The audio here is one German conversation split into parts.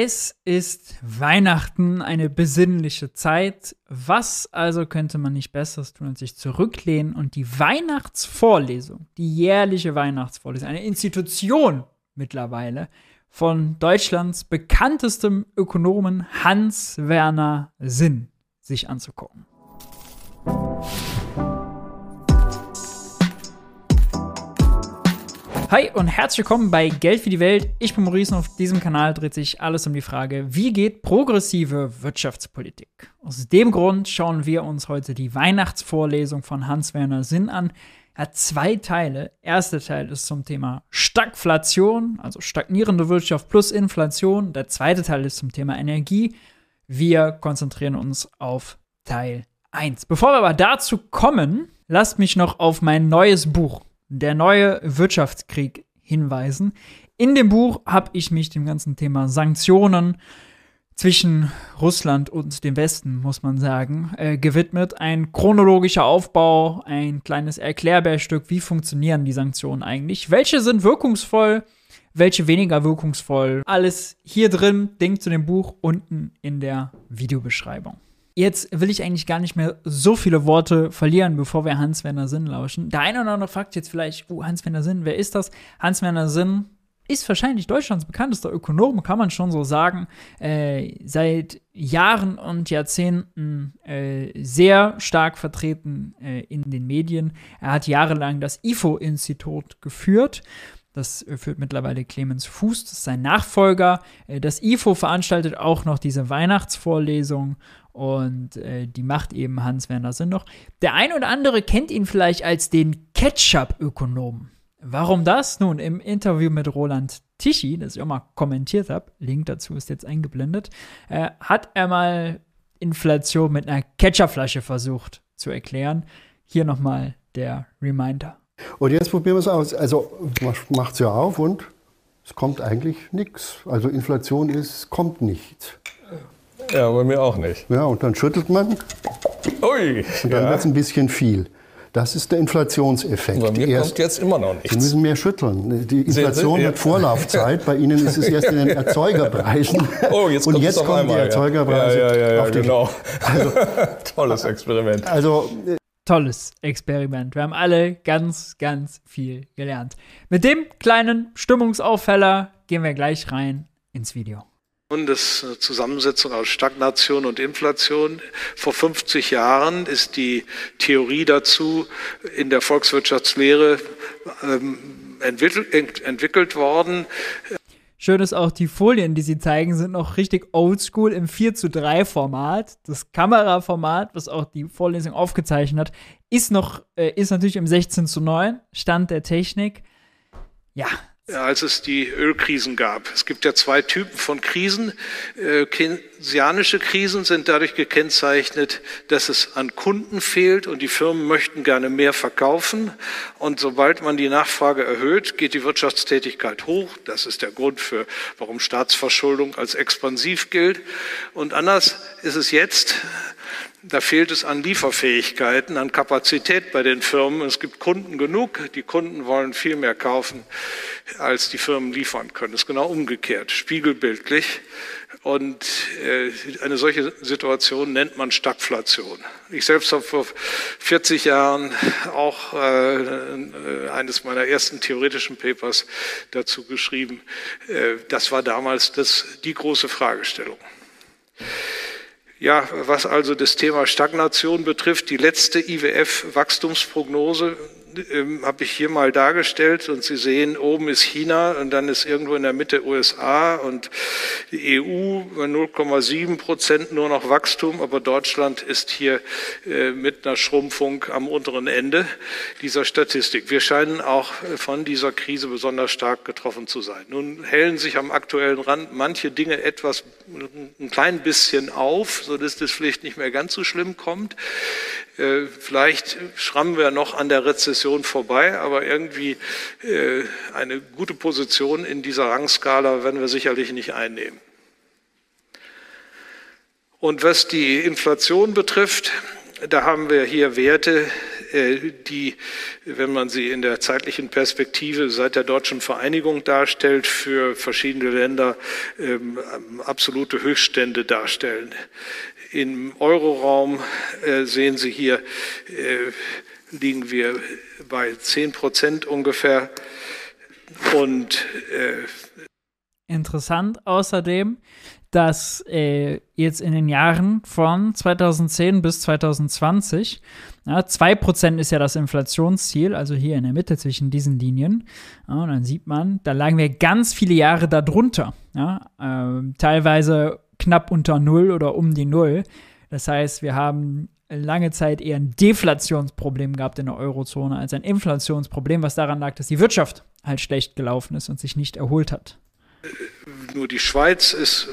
Es ist Weihnachten, eine besinnliche Zeit. Was also könnte man nicht Besseres tun, als sich zurücklehnen und die Weihnachtsvorlesung, die jährliche Weihnachtsvorlesung, eine Institution mittlerweile von Deutschlands bekanntestem Ökonomen Hans Werner Sinn sich anzugucken. Hi und herzlich willkommen bei Geld für die Welt. Ich bin Maurice und auf diesem Kanal dreht sich alles um die Frage, wie geht progressive Wirtschaftspolitik? Aus dem Grund schauen wir uns heute die Weihnachtsvorlesung von Hans-Werner Sinn an. Er hat zwei Teile. Erster Teil ist zum Thema Stagflation, also stagnierende Wirtschaft plus Inflation. Der zweite Teil ist zum Thema Energie. Wir konzentrieren uns auf Teil 1. Bevor wir aber dazu kommen, lasst mich noch auf mein neues Buch der neue Wirtschaftskrieg hinweisen. In dem Buch habe ich mich dem ganzen Thema Sanktionen zwischen Russland und dem Westen, muss man sagen, äh, gewidmet. Ein chronologischer Aufbau, ein kleines Erklärbärstück, wie funktionieren die Sanktionen eigentlich, welche sind wirkungsvoll, welche weniger wirkungsvoll. Alles hier drin, Ding zu dem Buch unten in der Videobeschreibung. Jetzt will ich eigentlich gar nicht mehr so viele Worte verlieren, bevor wir Hans-Werner Sinn lauschen. Der eine oder andere fragt jetzt vielleicht, oh, Hans-Werner Sinn, wer ist das? Hans-Werner Sinn ist wahrscheinlich Deutschlands bekanntester Ökonom, kann man schon so sagen. Äh, seit Jahren und Jahrzehnten äh, sehr stark vertreten äh, in den Medien. Er hat jahrelang das IFO-Institut geführt. Das führt mittlerweile Clemens Fuß, das ist sein Nachfolger. Äh, das IFO veranstaltet auch noch diese Weihnachtsvorlesung und äh, die macht eben Hans-Werner Sinn noch. Der ein oder andere kennt ihn vielleicht als den Ketchup-Ökonom. Warum das? Nun, im Interview mit Roland Tichy, das ich auch mal kommentiert habe, Link dazu ist jetzt eingeblendet, äh, hat er mal Inflation mit einer Ketchupflasche versucht zu erklären. Hier nochmal der Reminder. Und jetzt probieren wir es aus. Also man macht es ja auf und es kommt eigentlich nichts. Also Inflation ist, kommt nichts. Ja, bei mir auch nicht. Ja, und dann schüttelt man. Ui. Und dann ja. wird es ein bisschen viel. Das ist der Inflationseffekt. Bei mir Erst, kommt jetzt immer noch nichts. Sie müssen mehr schütteln. Die Inflation hat Vorlaufzeit. Bei Ihnen ist es erst in den Erzeugerpreisen. Oh, jetzt und jetzt kommen einmal, die Erzeugerpreise ja. Ja, ja, ja, auf den. genau. Also, Tolles Experiment. Also Tolles Experiment. Wir haben alle ganz, ganz viel gelernt. Mit dem kleinen Stimmungsaufheller gehen wir gleich rein ins Video. Bundeszusammensetzung aus Stagnation und Inflation. Vor 50 Jahren ist die Theorie dazu in der Volkswirtschaftslehre ähm, entwickelt, entwickelt worden. Schön ist auch, die Folien, die sie zeigen, sind noch richtig oldschool im 4 zu 3 Format. Das Kameraformat, was auch die Vorlesung aufgezeichnet hat, ist noch, äh, ist natürlich im 16 zu 9 Stand der Technik. Ja, als es die Ölkrisen gab. Es gibt ja zwei Typen von Krisen. Äh, keynesianische Krisen sind dadurch gekennzeichnet, dass es an Kunden fehlt und die Firmen möchten gerne mehr verkaufen. Und sobald man die Nachfrage erhöht, geht die Wirtschaftstätigkeit hoch. Das ist der Grund für, warum Staatsverschuldung als expansiv gilt. Und anders ist es jetzt. Da fehlt es an Lieferfähigkeiten, an Kapazität bei den Firmen. Es gibt Kunden genug. Die Kunden wollen viel mehr kaufen, als die Firmen liefern können. Das ist genau umgekehrt, spiegelbildlich. Und äh, eine solche Situation nennt man Stagflation. Ich selbst habe vor 40 Jahren auch äh, eines meiner ersten theoretischen Papers dazu geschrieben. Äh, das war damals das, die große Fragestellung. Ja, was also das Thema Stagnation betrifft, die letzte IWF-Wachstumsprognose ähm, habe ich hier mal dargestellt und Sie sehen, oben ist China und dann ist irgendwo in der Mitte USA und die EU 0,7 Prozent nur noch Wachstum, aber Deutschland ist hier äh, mit einer Schrumpfung am unteren Ende dieser Statistik. Wir scheinen auch von dieser Krise besonders stark getroffen zu sein. Nun hellen sich am aktuellen Rand manche Dinge etwas, ein klein bisschen auf, sodass das vielleicht nicht mehr ganz so schlimm kommt. Äh, vielleicht schrammen wir noch an der Rezession vorbei, aber irgendwie äh, eine gute Position in dieser Rangskala werden wir sicherlich nicht einnehmen. Und was die Inflation betrifft, da haben wir hier Werte, äh, die, wenn man sie in der zeitlichen Perspektive seit der deutschen Vereinigung darstellt, für verschiedene Länder ähm, absolute Höchststände darstellen. Im Euroraum äh, sehen Sie hier, äh, liegen wir bei 10 Prozent ungefähr. Und äh, interessant außerdem, dass jetzt in den Jahren von 2010 bis 2020, ja, 2% ist ja das Inflationsziel, also hier in der Mitte zwischen diesen Linien. Ja, und dann sieht man, da lagen wir ganz viele Jahre darunter. Ja, äh, teilweise knapp unter Null oder um die Null. Das heißt, wir haben lange Zeit eher ein Deflationsproblem gehabt in der Eurozone als ein Inflationsproblem, was daran lag, dass die Wirtschaft halt schlecht gelaufen ist und sich nicht erholt hat. Nur die Schweiz ist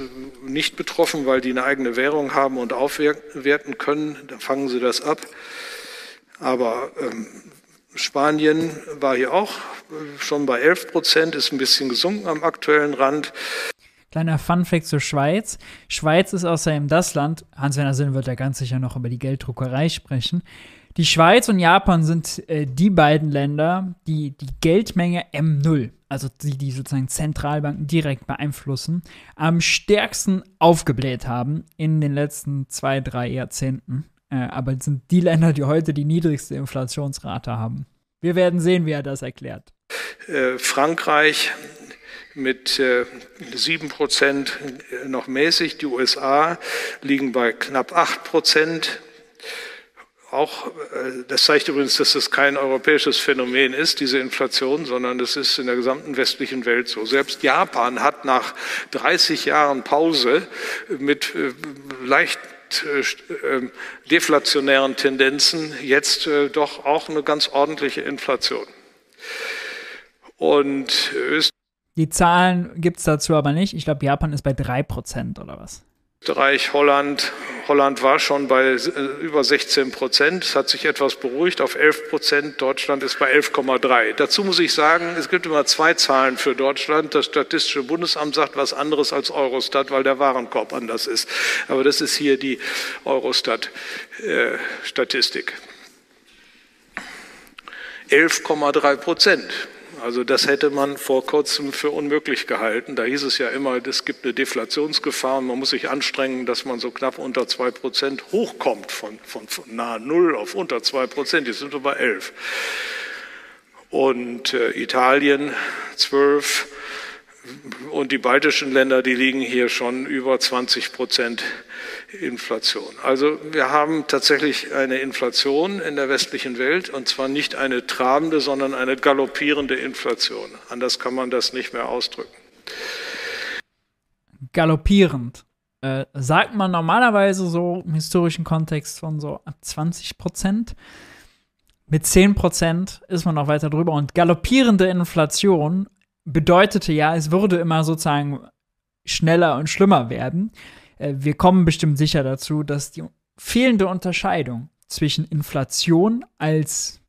nicht betroffen, weil die eine eigene Währung haben und aufwerten können. Da fangen sie das ab. Aber ähm, Spanien war hier auch schon bei 11 Prozent, ist ein bisschen gesunken am aktuellen Rand. Kleiner Funfact zur Schweiz. Schweiz ist außerdem das Land, Hans-Werner Sinn wird da ganz sicher noch über die Gelddruckerei sprechen. Die Schweiz und Japan sind äh, die beiden Länder, die die Geldmenge M0, also die, die sozusagen Zentralbanken direkt beeinflussen, am stärksten aufgebläht haben in den letzten zwei, drei Jahrzehnten. Äh, aber sind die Länder, die heute die niedrigste Inflationsrate haben. Wir werden sehen, wie er das erklärt. Äh, Frankreich mit äh, 7 Prozent noch mäßig. Die USA liegen bei knapp 8 Prozent. Auch, äh, das zeigt übrigens, dass das kein europäisches Phänomen ist, diese Inflation, sondern das ist in der gesamten westlichen Welt so. Selbst Japan hat nach 30 Jahren Pause mit äh, leicht äh, deflationären Tendenzen jetzt doch auch eine ganz ordentliche Inflation. Und Österreich die Zahlen gibt es dazu aber nicht. Ich glaube, Japan ist bei 3% oder was? Österreich, Holland. Holland war schon bei äh, über 16 Prozent. Es hat sich etwas beruhigt auf 11 Prozent. Deutschland ist bei 11,3. Dazu muss ich sagen, es gibt immer zwei Zahlen für Deutschland. Das Statistische Bundesamt sagt was anderes als Eurostat, weil der Warenkorb anders ist. Aber das ist hier die Eurostat-Statistik. Äh, 11,3 Prozent. Also das hätte man vor kurzem für unmöglich gehalten. Da hieß es ja immer, es gibt eine Deflationsgefahr und man muss sich anstrengen, dass man so knapp unter zwei Prozent hochkommt, von, von, von nahe Null auf unter zwei Prozent. Jetzt sind wir bei elf. Und äh, Italien zwölf und die baltischen Länder, die liegen hier schon über 20 Prozent Inflation. Also wir haben tatsächlich eine Inflation in der westlichen Welt und zwar nicht eine trabende, sondern eine galoppierende Inflation. Anders kann man das nicht mehr ausdrücken. Galoppierend. Äh, sagt man normalerweise so im historischen Kontext von so ab 20 Prozent. Mit 10 Prozent ist man noch weiter drüber. Und galoppierende Inflation bedeutete ja, es würde immer sozusagen schneller und schlimmer werden. Äh, wir kommen bestimmt sicher dazu, dass die fehlende Unterscheidung zwischen Inflation als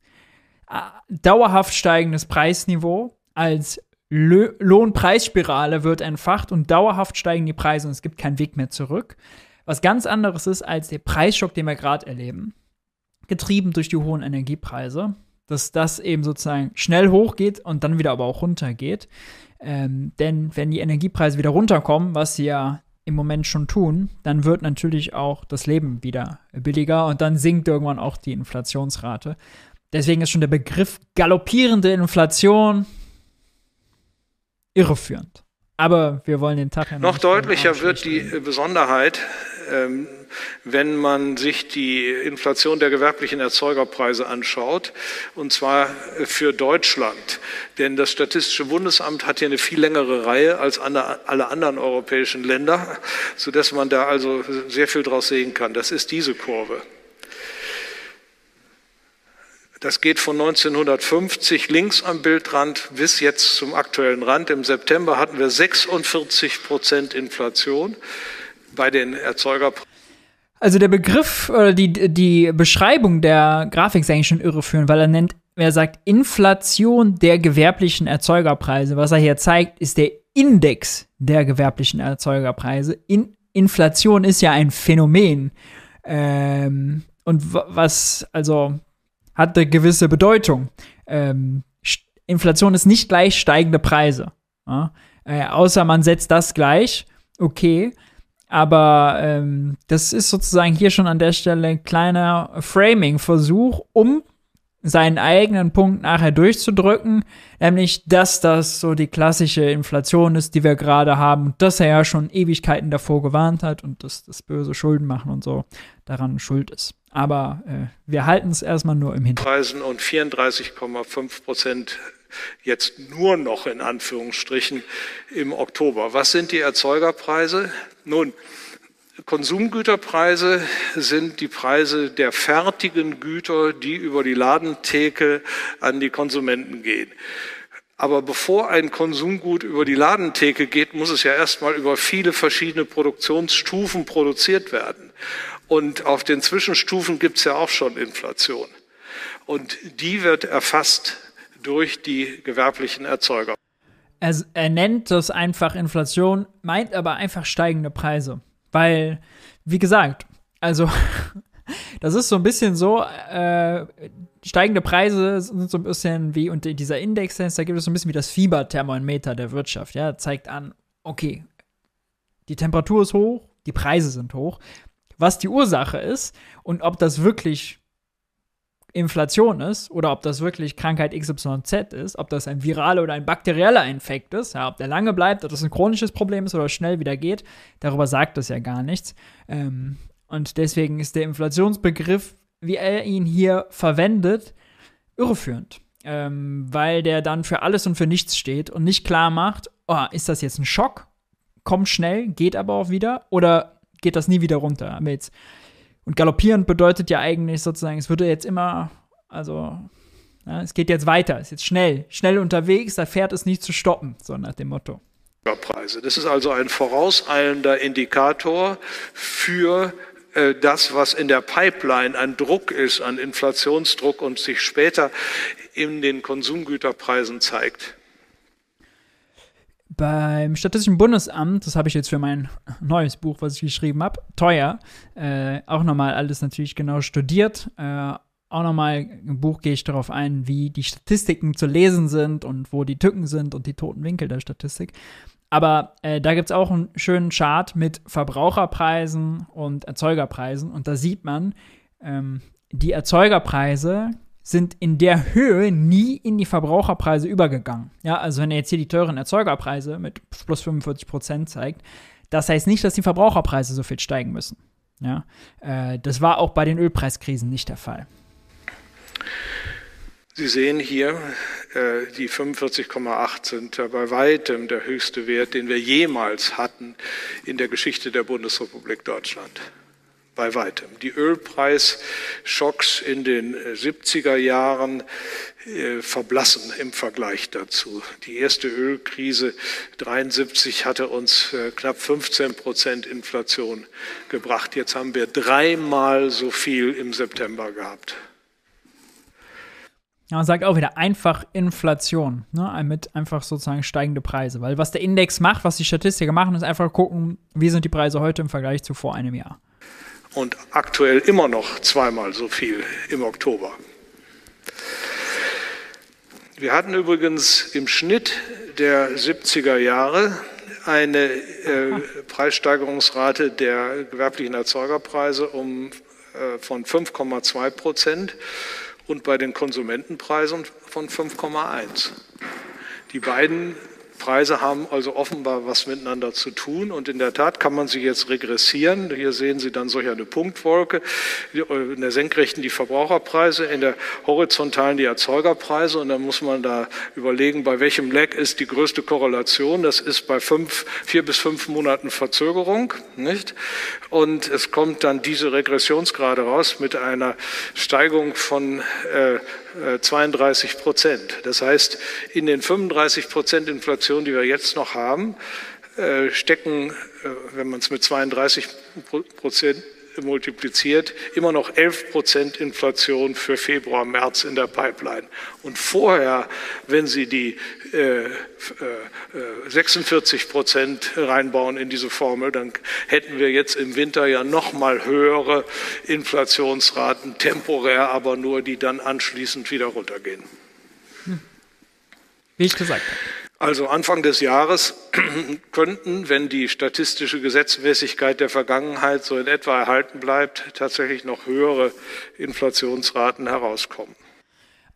äh, dauerhaft steigendes Preisniveau, als Lohnpreisspirale wird entfacht und dauerhaft steigen die Preise und es gibt keinen Weg mehr zurück. Was ganz anderes ist als der Preisschock, den wir gerade erleben, getrieben durch die hohen Energiepreise dass das eben sozusagen schnell hochgeht und dann wieder aber auch runtergeht. Ähm, denn wenn die Energiepreise wieder runterkommen, was sie ja im Moment schon tun, dann wird natürlich auch das Leben wieder billiger und dann sinkt irgendwann auch die Inflationsrate. Deswegen ist schon der Begriff galoppierende Inflation irreführend. Aber wir wollen den Tag ja noch, noch deutlicher wird die Besonderheit, ähm, wenn man sich die Inflation der gewerblichen Erzeugerpreise anschaut, und zwar für Deutschland. Denn das Statistische Bundesamt hat hier eine viel längere Reihe als alle anderen europäischen Länder, sodass man da also sehr viel draus sehen kann. Das ist diese Kurve. Das geht von 1950 links am Bildrand bis jetzt zum aktuellen Rand. Im September hatten wir 46 Prozent Inflation bei den Erzeugerpreisen. Also der Begriff oder die, die Beschreibung der Grafik ist eigentlich schon irreführend, weil er nennt, er sagt Inflation der gewerblichen Erzeugerpreise. Was er hier zeigt, ist der Index der gewerblichen Erzeugerpreise. In Inflation ist ja ein Phänomen. Ähm, und was, also, hat eine gewisse Bedeutung. Ähm, Inflation ist nicht gleich steigende Preise. Ja? Äh, außer man setzt das gleich, okay. Aber ähm, das ist sozusagen hier schon an der Stelle ein kleiner Framing-Versuch, um seinen eigenen Punkt nachher durchzudrücken, nämlich, dass das so die klassische Inflation ist, die wir gerade haben, dass er ja schon Ewigkeiten davor gewarnt hat und dass das böse Schulden machen und so daran schuld ist. Aber äh, wir halten es erstmal nur im Hintergrund. und 34,5 Prozent jetzt nur noch in Anführungsstrichen im Oktober. Was sind die Erzeugerpreise? Nun, Konsumgüterpreise sind die Preise der fertigen Güter, die über die Ladentheke an die Konsumenten gehen. Aber bevor ein Konsumgut über die Ladentheke geht, muss es ja erstmal über viele verschiedene Produktionsstufen produziert werden. Und auf den Zwischenstufen gibt es ja auch schon Inflation. Und die wird erfasst durch die gewerblichen Erzeuger. Er, er nennt das einfach Inflation, meint aber einfach steigende Preise. Weil, wie gesagt, also das ist so ein bisschen so, äh, steigende Preise sind so ein bisschen wie, und dieser Index, da gibt es so ein bisschen wie das Fieberthermometer der Wirtschaft, ja, zeigt an, okay, die Temperatur ist hoch, die Preise sind hoch, was die Ursache ist und ob das wirklich Inflation ist oder ob das wirklich Krankheit XYZ ist, ob das ein viraler oder ein bakterieller Infekt ist, ja, ob der lange bleibt, ob das ein chronisches Problem ist oder schnell wieder geht, darüber sagt das ja gar nichts. Ähm, und deswegen ist der Inflationsbegriff, wie er ihn hier verwendet, irreführend. Ähm, weil der dann für alles und für nichts steht und nicht klar macht, oh, ist das jetzt ein Schock? Kommt schnell, geht aber auch wieder oder geht das nie wieder runter? Und galoppierend bedeutet ja eigentlich sozusagen, es würde jetzt immer, also, ja, es geht jetzt weiter, es ist jetzt schnell, schnell unterwegs, da fährt es nicht zu stoppen, so nach dem Motto. Preise. Das ist also ein vorauseilender Indikator für äh, das, was in der Pipeline an Druck ist, an Inflationsdruck und sich später in den Konsumgüterpreisen zeigt. Beim Statistischen Bundesamt, das habe ich jetzt für mein neues Buch, was ich geschrieben habe, teuer, äh, auch nochmal alles natürlich genau studiert. Äh, auch nochmal im Buch gehe ich darauf ein, wie die Statistiken zu lesen sind und wo die Tücken sind und die toten Winkel der Statistik. Aber äh, da gibt es auch einen schönen Chart mit Verbraucherpreisen und Erzeugerpreisen. Und da sieht man, ähm, die Erzeugerpreise sind in der Höhe nie in die Verbraucherpreise übergegangen. Ja, also wenn er jetzt hier die teuren Erzeugerpreise mit plus 45 Prozent zeigt, das heißt nicht, dass die Verbraucherpreise so viel steigen müssen. Ja, äh, das war auch bei den Ölpreiskrisen nicht der Fall. Sie sehen hier, äh, die 45,8 sind bei weitem der höchste Wert, den wir jemals hatten in der Geschichte der Bundesrepublik Deutschland bei weitem. Die Ölpreisschocks in den 70er Jahren äh, verblassen im Vergleich dazu. Die erste Ölkrise 73 hatte uns äh, knapp 15 Prozent Inflation gebracht. Jetzt haben wir dreimal so viel im September gehabt. Ja, man sagt auch wieder einfach Inflation, ne? mit einfach sozusagen steigende Preise. Weil was der Index macht, was die Statistiker machen, ist einfach gucken, wie sind die Preise heute im Vergleich zu vor einem Jahr und aktuell immer noch zweimal so viel im Oktober. Wir hatten übrigens im Schnitt der 70er Jahre eine äh, Preissteigerungsrate der gewerblichen Erzeugerpreise um, äh, von 5,2 Prozent und bei den Konsumentenpreisen von 5,1. Die beiden Preise haben also offenbar was miteinander zu tun. Und in der Tat kann man sie jetzt regressieren. Hier sehen Sie dann solch eine Punktwolke. In der senkrechten die Verbraucherpreise, in der horizontalen die Erzeugerpreise. Und dann muss man da überlegen, bei welchem Lag ist die größte Korrelation. Das ist bei fünf, vier bis fünf Monaten Verzögerung. Nicht? Und es kommt dann diese Regressionsgrade raus mit einer Steigung von äh, 32 äh, Prozent. Das heißt, in den 35 Prozent Inflation, die wir jetzt noch haben, äh, stecken, äh, wenn man es mit 32 Prozent multipliziert, immer noch 11 Prozent Inflation für Februar, März in der Pipeline. Und vorher, wenn Sie die äh, äh, 46 Prozent reinbauen in diese Formel, dann hätten wir jetzt im Winter ja noch mal höhere Inflationsraten, temporär aber nur, die dann anschließend wieder runtergehen. Wie ich gesagt habe. Also Anfang des Jahres könnten, wenn die statistische Gesetzmäßigkeit der Vergangenheit so in etwa erhalten bleibt, tatsächlich noch höhere Inflationsraten herauskommen.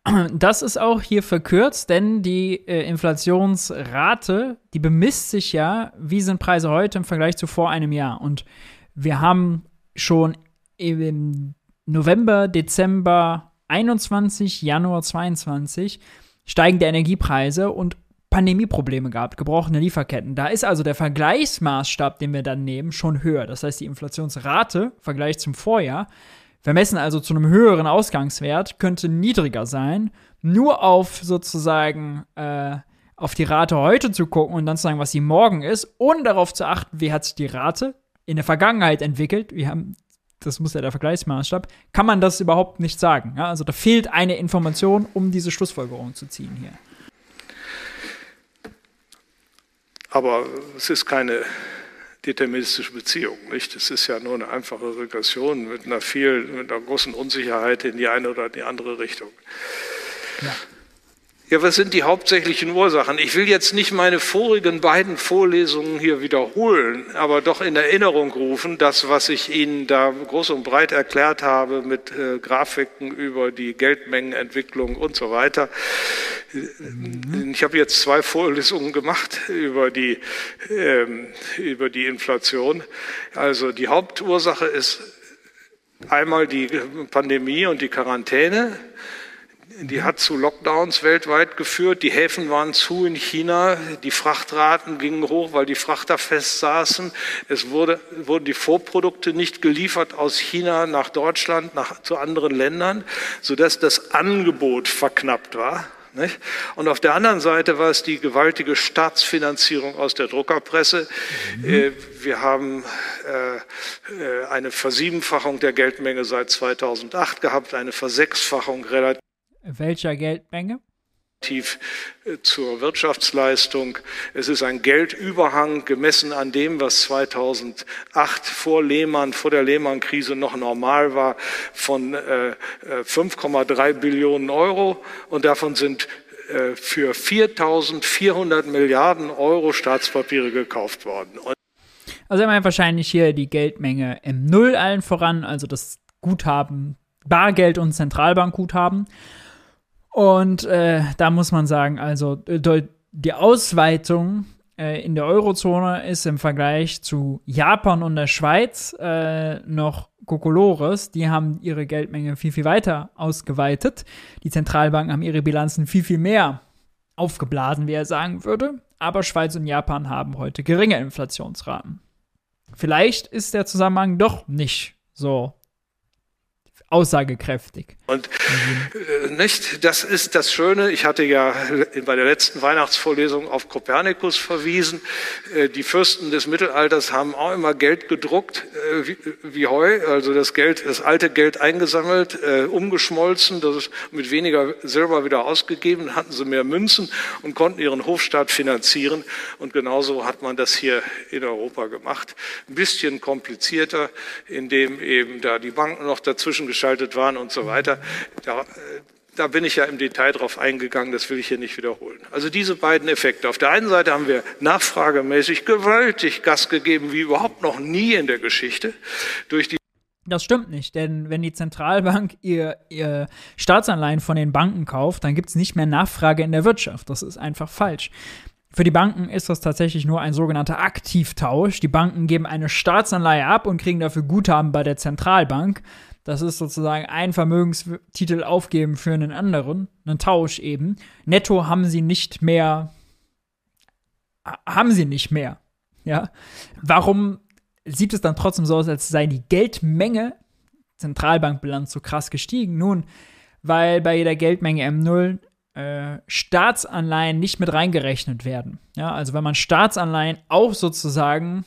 Das ist auch hier verkürzt, denn die äh, Inflationsrate, die bemisst sich ja, wie sind Preise heute im Vergleich zu vor einem Jahr. Und wir haben schon im November, Dezember 21, Januar 22 steigende Energiepreise und Pandemieprobleme gehabt, gebrochene Lieferketten. Da ist also der Vergleichsmaßstab, den wir dann nehmen, schon höher. Das heißt, die Inflationsrate im Vergleich zum Vorjahr, vermessen also zu einem höheren Ausgangswert, könnte niedriger sein. Nur auf sozusagen äh, auf die Rate heute zu gucken und dann zu sagen, was sie morgen ist, ohne darauf zu achten, wie hat sich die Rate in der Vergangenheit entwickelt. Wir haben das muss ja der Vergleichsmaßstab, kann man das überhaupt nicht sagen. Ja? Also da fehlt eine Information, um diese Schlussfolgerung zu ziehen hier. Aber es ist keine deterministische Beziehung, nicht? Es ist ja nur eine einfache Regression mit einer viel, mit einer großen Unsicherheit in die eine oder die andere Richtung. Ja. Ja, was sind die hauptsächlichen Ursachen? Ich will jetzt nicht meine vorigen beiden Vorlesungen hier wiederholen, aber doch in Erinnerung rufen, das, was ich Ihnen da groß und breit erklärt habe mit äh, Grafiken über die Geldmengenentwicklung und so weiter. Mhm. Ich habe jetzt zwei Vorlesungen gemacht über die, ähm, über die Inflation. Also die Hauptursache ist einmal die Pandemie und die Quarantäne. Die hat zu Lockdowns weltweit geführt. Die Häfen waren zu in China. Die Frachtraten gingen hoch, weil die Frachter festsaßen. Es wurde, wurden die Vorprodukte nicht geliefert aus China nach Deutschland, nach, zu anderen Ländern, sodass das Angebot verknappt war. Nicht? Und auf der anderen Seite war es die gewaltige Staatsfinanzierung aus der Druckerpresse. Mhm. Wir haben äh, äh, eine Versiebenfachung der Geldmenge seit 2008 gehabt, eine Versechsfachung relativ welcher Geldmenge? Äh, zur Wirtschaftsleistung. Es ist ein Geldüberhang gemessen an dem, was 2008 vor Lehman, vor der Lehman-Krise noch normal war, von äh, 5,3 äh, Billionen Euro. Und davon sind äh, für 4.400 Milliarden Euro Staatspapiere gekauft worden. Und also haben wir wahrscheinlich hier die Geldmenge im Null allen voran, also das Guthaben, Bargeld und Zentralbankguthaben. Und äh, da muss man sagen, also äh, die Ausweitung äh, in der Eurozone ist im Vergleich zu Japan und der Schweiz äh, noch Kokolores. Die haben ihre Geldmenge viel, viel weiter ausgeweitet. Die Zentralbanken haben ihre Bilanzen viel, viel mehr aufgeblasen, wie er sagen würde. Aber Schweiz und Japan haben heute geringe Inflationsraten. Vielleicht ist der Zusammenhang doch nicht so aussagekräftig. Und äh, nicht, das ist das Schöne. Ich hatte ja bei der letzten Weihnachtsvorlesung auf Kopernikus verwiesen. Äh, die Fürsten des Mittelalters haben auch immer Geld gedruckt äh, wie, Heu, also das Geld, das alte Geld eingesammelt, äh, umgeschmolzen, das mit weniger Silber wieder ausgegeben, hatten sie mehr Münzen und konnten ihren Hofstaat finanzieren. Und genauso hat man das hier in Europa gemacht. Ein bisschen komplizierter, indem eben da die Banken noch dazwischen geschaltet waren und so weiter. Da, äh, da bin ich ja im Detail drauf eingegangen, das will ich hier nicht wiederholen. Also diese beiden Effekte. Auf der einen Seite haben wir nachfragemäßig gewaltig Gas gegeben, wie überhaupt noch nie in der Geschichte, durch die das stimmt nicht, denn wenn die Zentralbank ihr, ihr Staatsanleihen von den Banken kauft, dann gibt es nicht mehr Nachfrage in der Wirtschaft. Das ist einfach falsch. Für die Banken ist das tatsächlich nur ein sogenannter Aktivtausch. Die Banken geben eine Staatsanleihe ab und kriegen dafür Guthaben bei der Zentralbank. Das ist sozusagen ein Vermögenstitel aufgeben für einen anderen, einen Tausch eben. Netto haben sie nicht mehr, haben sie nicht mehr. Ja. Warum sieht es dann trotzdem so aus, als sei die Geldmenge Zentralbankbilanz so krass gestiegen? Nun, weil bei jeder Geldmenge M0 äh, Staatsanleihen nicht mit reingerechnet werden. Ja, also wenn man Staatsanleihen auch sozusagen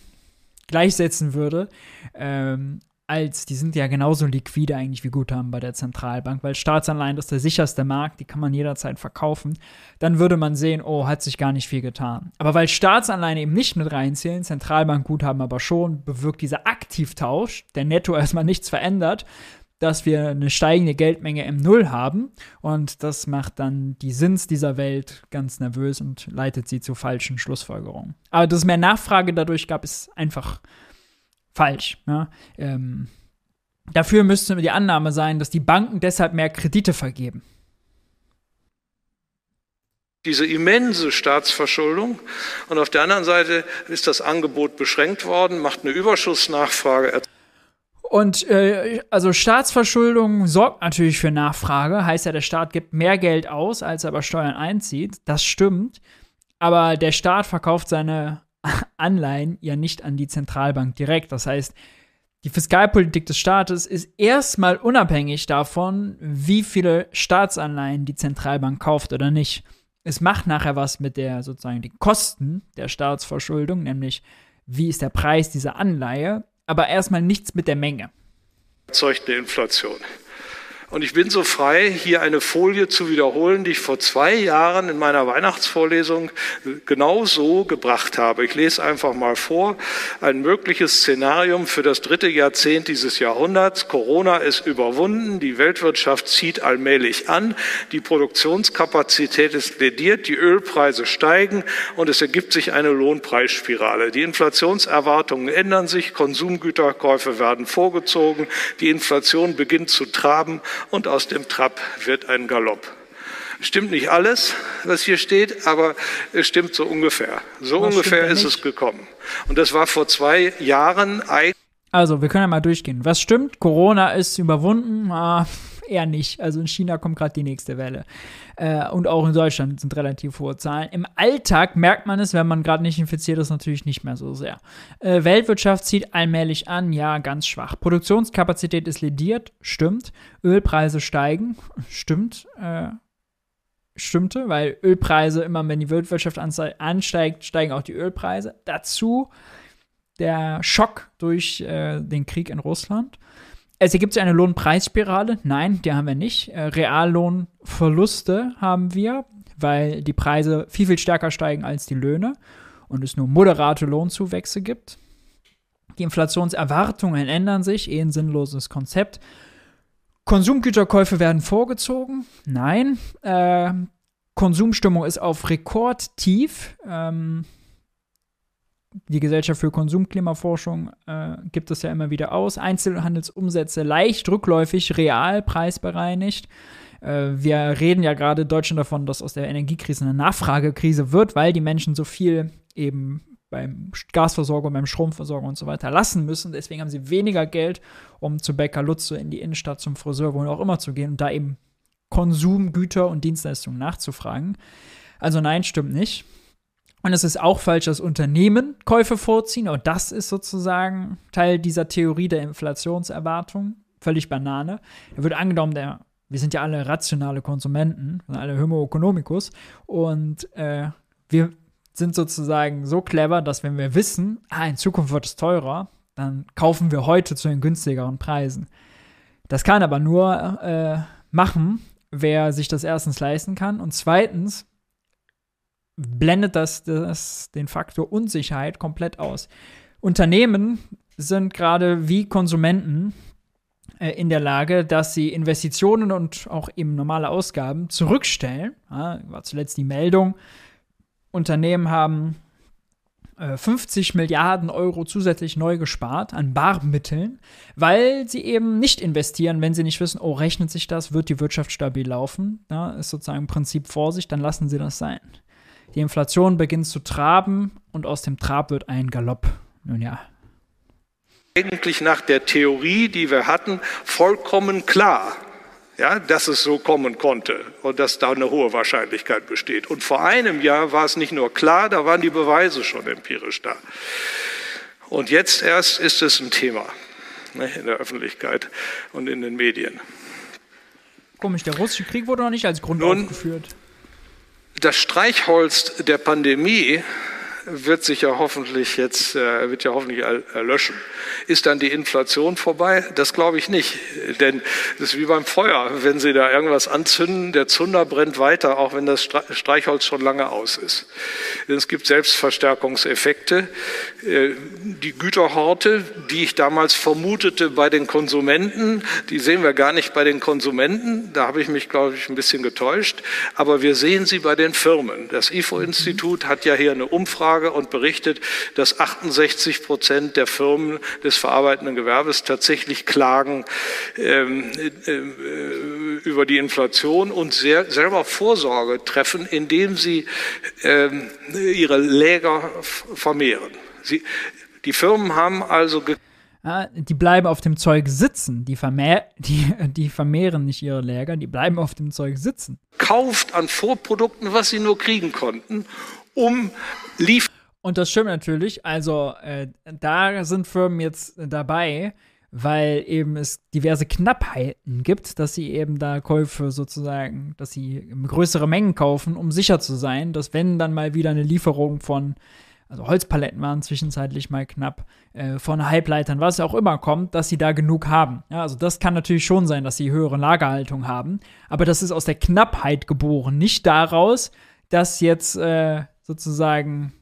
gleichsetzen würde, ähm, als, die sind ja genauso liquide eigentlich wie Guthaben bei der Zentralbank, weil Staatsanleihen das ist der sicherste Markt, die kann man jederzeit verkaufen, dann würde man sehen, oh, hat sich gar nicht viel getan. Aber weil Staatsanleihen eben nicht mit reinzählen, Zentralbankguthaben aber schon, bewirkt dieser Aktivtausch, der netto erstmal nichts verändert, dass wir eine steigende Geldmenge im Null haben und das macht dann die Sins dieser Welt ganz nervös und leitet sie zu falschen Schlussfolgerungen. Aber dass es mehr Nachfrage dadurch gab, ist einfach falsch. Ja? Ähm, dafür müsste die Annahme sein, dass die Banken deshalb mehr Kredite vergeben. Diese immense Staatsverschuldung und auf der anderen Seite ist das Angebot beschränkt worden, macht eine Überschussnachfrage. Und äh, also Staatsverschuldung sorgt natürlich für Nachfrage, heißt ja, der Staat gibt mehr Geld aus, als er aber Steuern einzieht. Das stimmt. Aber der Staat verkauft seine Anleihen ja nicht an die Zentralbank direkt. Das heißt, die Fiskalpolitik des Staates ist erstmal unabhängig davon, wie viele Staatsanleihen die Zentralbank kauft oder nicht. Es macht nachher was mit der sozusagen den Kosten der Staatsverschuldung, nämlich wie ist der Preis dieser Anleihe, aber erstmal nichts mit der Menge. Erzeugt eine Inflation. Und ich bin so frei, hier eine Folie zu wiederholen, die ich vor zwei Jahren in meiner Weihnachtsvorlesung genau so gebracht habe. Ich lese einfach mal vor. Ein mögliches Szenarium für das dritte Jahrzehnt dieses Jahrhunderts. Corona ist überwunden, die Weltwirtschaft zieht allmählich an, die Produktionskapazität ist lediert, die Ölpreise steigen und es ergibt sich eine Lohnpreisspirale. Die Inflationserwartungen ändern sich, Konsumgüterkäufe werden vorgezogen, die Inflation beginnt zu traben und aus dem Trab wird ein Galopp. Stimmt nicht alles, was hier steht, aber es stimmt so ungefähr. So was ungefähr ist es gekommen. Und das war vor zwei Jahren eigentlich. Also, wir können ja mal durchgehen. Was stimmt? Corona ist überwunden. Ah, eher nicht. Also in China kommt gerade die nächste Welle. Äh, und auch in Deutschland sind relativ hohe Zahlen. Im Alltag merkt man es, wenn man gerade nicht infiziert ist, natürlich nicht mehr so sehr. Äh, Weltwirtschaft zieht allmählich an, ja, ganz schwach. Produktionskapazität ist lediert, stimmt. Ölpreise steigen, stimmt. Äh, stimmte, weil Ölpreise immer, wenn die Weltwirtschaft ansteigt, steigen auch die Ölpreise. Dazu der Schock durch äh, den Krieg in Russland. Es ergibt sich eine Lohnpreisspirale. Nein, die haben wir nicht. Äh, Reallohnverluste haben wir, weil die Preise viel, viel stärker steigen als die Löhne und es nur moderate Lohnzuwächse gibt. Die Inflationserwartungen ändern sich, eh ein sinnloses Konzept. Konsumgüterkäufe werden vorgezogen. Nein. Äh, Konsumstimmung ist auf Rekordtief. Ähm, die Gesellschaft für Konsumklimaforschung äh, gibt es ja immer wieder aus. Einzelhandelsumsätze leicht rückläufig, real preisbereinigt. Äh, wir reden ja gerade in Deutschland davon, dass aus der Energiekrise eine Nachfragekrise wird, weil die Menschen so viel eben beim Gasversorgung, beim Stromversorgung und so weiter lassen müssen. Deswegen haben sie weniger Geld, um zu Bäcker Lutze in die Innenstadt, zum Friseur, wo auch immer zu gehen und da eben Konsumgüter und Dienstleistungen nachzufragen. Also nein, stimmt nicht. Und es ist auch falsch, dass Unternehmen Käufe vorziehen. Und das ist sozusagen Teil dieser Theorie der Inflationserwartung. Völlig Banane. Da wird angenommen, der, wir sind ja alle rationale Konsumenten, alle Homo economicus. Und äh, wir sind sozusagen so clever, dass wenn wir wissen, ah, in Zukunft wird es teurer, dann kaufen wir heute zu den günstigeren Preisen. Das kann aber nur äh, machen, wer sich das erstens leisten kann und zweitens, blendet das, das den Faktor Unsicherheit komplett aus. Unternehmen sind gerade wie Konsumenten äh, in der Lage, dass sie Investitionen und auch eben normale Ausgaben zurückstellen. Ja, war zuletzt die Meldung, Unternehmen haben äh, 50 Milliarden Euro zusätzlich neu gespart an Barmitteln, weil sie eben nicht investieren, wenn sie nicht wissen, oh, rechnet sich das, wird die Wirtschaft stabil laufen. Ja, ist sozusagen im Prinzip Vorsicht, dann lassen sie das sein. Die Inflation beginnt zu traben und aus dem Trab wird ein Galopp. Nun ja. Eigentlich nach der Theorie, die wir hatten, vollkommen klar, ja, dass es so kommen konnte und dass da eine hohe Wahrscheinlichkeit besteht. Und vor einem Jahr war es nicht nur klar, da waren die Beweise schon empirisch da. Und jetzt erst ist es ein Thema ne, in der Öffentlichkeit und in den Medien. Komisch, der russische Krieg wurde noch nicht als Grund Nun, aufgeführt das Streichholz der Pandemie wird sich ja hoffentlich jetzt, äh, wird ja hoffentlich erlöschen. Ist dann die Inflation vorbei? Das glaube ich nicht. Denn das ist wie beim Feuer. Wenn Sie da irgendwas anzünden, der Zunder brennt weiter, auch wenn das Streichholz schon lange aus ist. Es gibt Selbstverstärkungseffekte. Äh, die Güterhorte, die ich damals vermutete bei den Konsumenten, die sehen wir gar nicht bei den Konsumenten. Da habe ich mich, glaube ich, ein bisschen getäuscht. Aber wir sehen sie bei den Firmen. Das IFO-Institut hat ja hier eine Umfrage und berichtet, dass 68 Prozent der Firmen des verarbeitenden Gewerbes tatsächlich klagen ähm, äh, über die Inflation und sehr, selber Vorsorge treffen, indem sie ähm, ihre Läger vermehren. Sie, die Firmen haben also die bleiben auf dem Zeug sitzen. Die, vermehr, die, die vermehren nicht ihre Läger, die bleiben auf dem Zeug sitzen. Kauft an Vorprodukten, was sie nur kriegen konnten, um liefern. Und das stimmt natürlich. Also äh, da sind Firmen jetzt dabei, weil eben es diverse Knappheiten gibt, dass sie eben da Käufe sozusagen, dass sie größere Mengen kaufen, um sicher zu sein, dass wenn dann mal wieder eine Lieferung von also Holzpaletten waren zwischenzeitlich mal knapp, äh, von Halbleitern, was auch immer kommt, dass sie da genug haben. Ja, also das kann natürlich schon sein, dass sie höhere Lagerhaltung haben, aber das ist aus der Knappheit geboren, nicht daraus, dass jetzt äh, sozusagen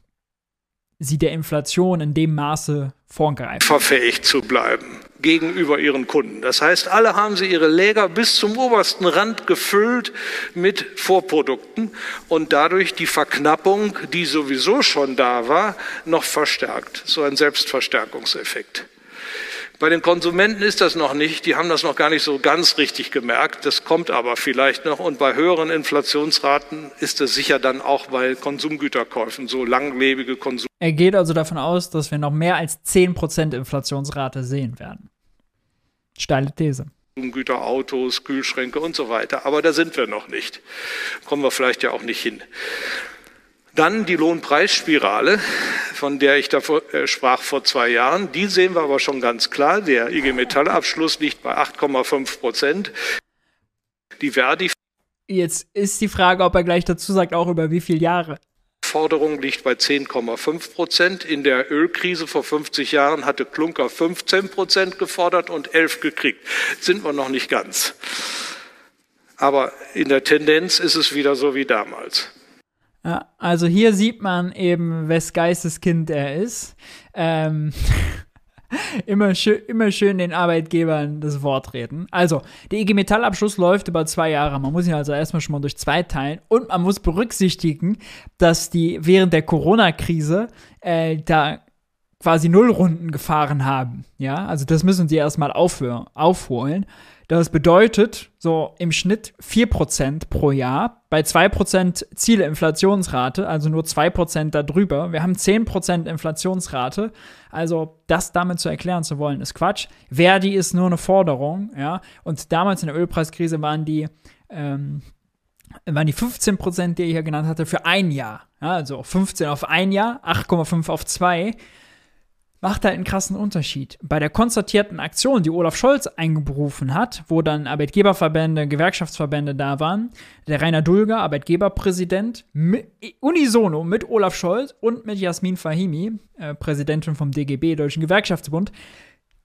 sie der Inflation in dem Maße vorgreifen. Verfähigt zu bleiben gegenüber ihren Kunden. Das heißt, alle haben sie ihre Läger bis zum obersten Rand gefüllt mit Vorprodukten und dadurch die Verknappung, die sowieso schon da war, noch verstärkt. So ein Selbstverstärkungseffekt. Bei den Konsumenten ist das noch nicht, die haben das noch gar nicht so ganz richtig gemerkt, das kommt aber vielleicht noch und bei höheren Inflationsraten ist es sicher dann auch bei Konsumgüterkäufen, so langlebige Konsum. Er geht also davon aus, dass wir noch mehr als 10% Inflationsrate sehen werden. Steile These. Güter, Autos, Kühlschränke und so weiter. Aber da sind wir noch nicht. Kommen wir vielleicht ja auch nicht hin. Dann die Lohnpreisspirale, von der ich da äh, sprach vor zwei Jahren. Die sehen wir aber schon ganz klar. Der IG Metallabschluss liegt bei 8,5 Prozent. Die Verdi. Jetzt ist die Frage, ob er gleich dazu sagt, auch über wie viele Jahre. Forderung liegt bei 10,5 Prozent. In der Ölkrise vor 50 Jahren hatte Klunker 15 Prozent gefordert und 11 gekriegt. Sind wir noch nicht ganz. Aber in der Tendenz ist es wieder so wie damals. Ja, also hier sieht man eben, wes Geisteskind er ist. Ähm, immer, schön, immer schön den Arbeitgebern das Wort reden. Also, der IG Metallabschluss läuft über zwei Jahre. Man muss ihn also erstmal schon mal durch zwei teilen. Und man muss berücksichtigen, dass die während der Corona-Krise äh, da quasi Nullrunden gefahren haben. Ja, also das müssen sie erstmal aufholen. Das bedeutet so im Schnitt 4% pro Jahr bei 2% Zieleinflationsrate, also nur 2% darüber. Wir haben 10% Inflationsrate. Also das damit zu erklären zu wollen, ist Quatsch. Verdi ist nur eine Forderung, ja. Und damals in der Ölpreiskrise waren die, ähm, waren die 15%, die er hier genannt hatte, für ein Jahr. Ja, also 15 auf ein Jahr, 8,5 auf zwei macht halt einen krassen Unterschied. Bei der konzertierten Aktion, die Olaf Scholz eingeberufen hat, wo dann Arbeitgeberverbände, Gewerkschaftsverbände da waren, der Rainer Dulger, Arbeitgeberpräsident, unisono mit Olaf Scholz und mit Jasmin Fahimi, äh, Präsidentin vom DGB, Deutschen Gewerkschaftsbund,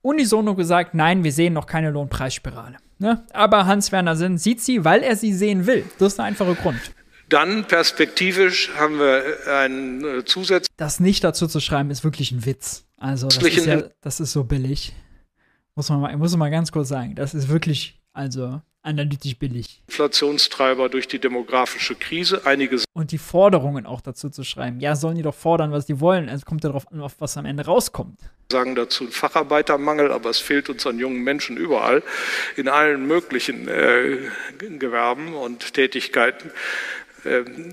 unisono gesagt, nein, wir sehen noch keine Lohnpreisspirale. Ne? Aber Hans-Werner Sinn sieht sie, weil er sie sehen will. Das ist der einfache Grund. Dann perspektivisch haben wir einen äh, Zusatz. Das nicht dazu zu schreiben, ist wirklich ein Witz. Also, das ist, ja, das ist so billig. Muss man, mal, muss man mal ganz kurz sagen. Das ist wirklich, also, analytisch billig. Inflationstreiber durch die demografische Krise. Einige Und die Forderungen auch dazu zu schreiben. Ja, sollen die doch fordern, was die wollen. Es kommt ja darauf an, was am Ende rauskommt. Sagen dazu Facharbeitermangel, aber es fehlt uns an jungen Menschen überall, in allen möglichen äh, Gewerben und Tätigkeiten. Ähm,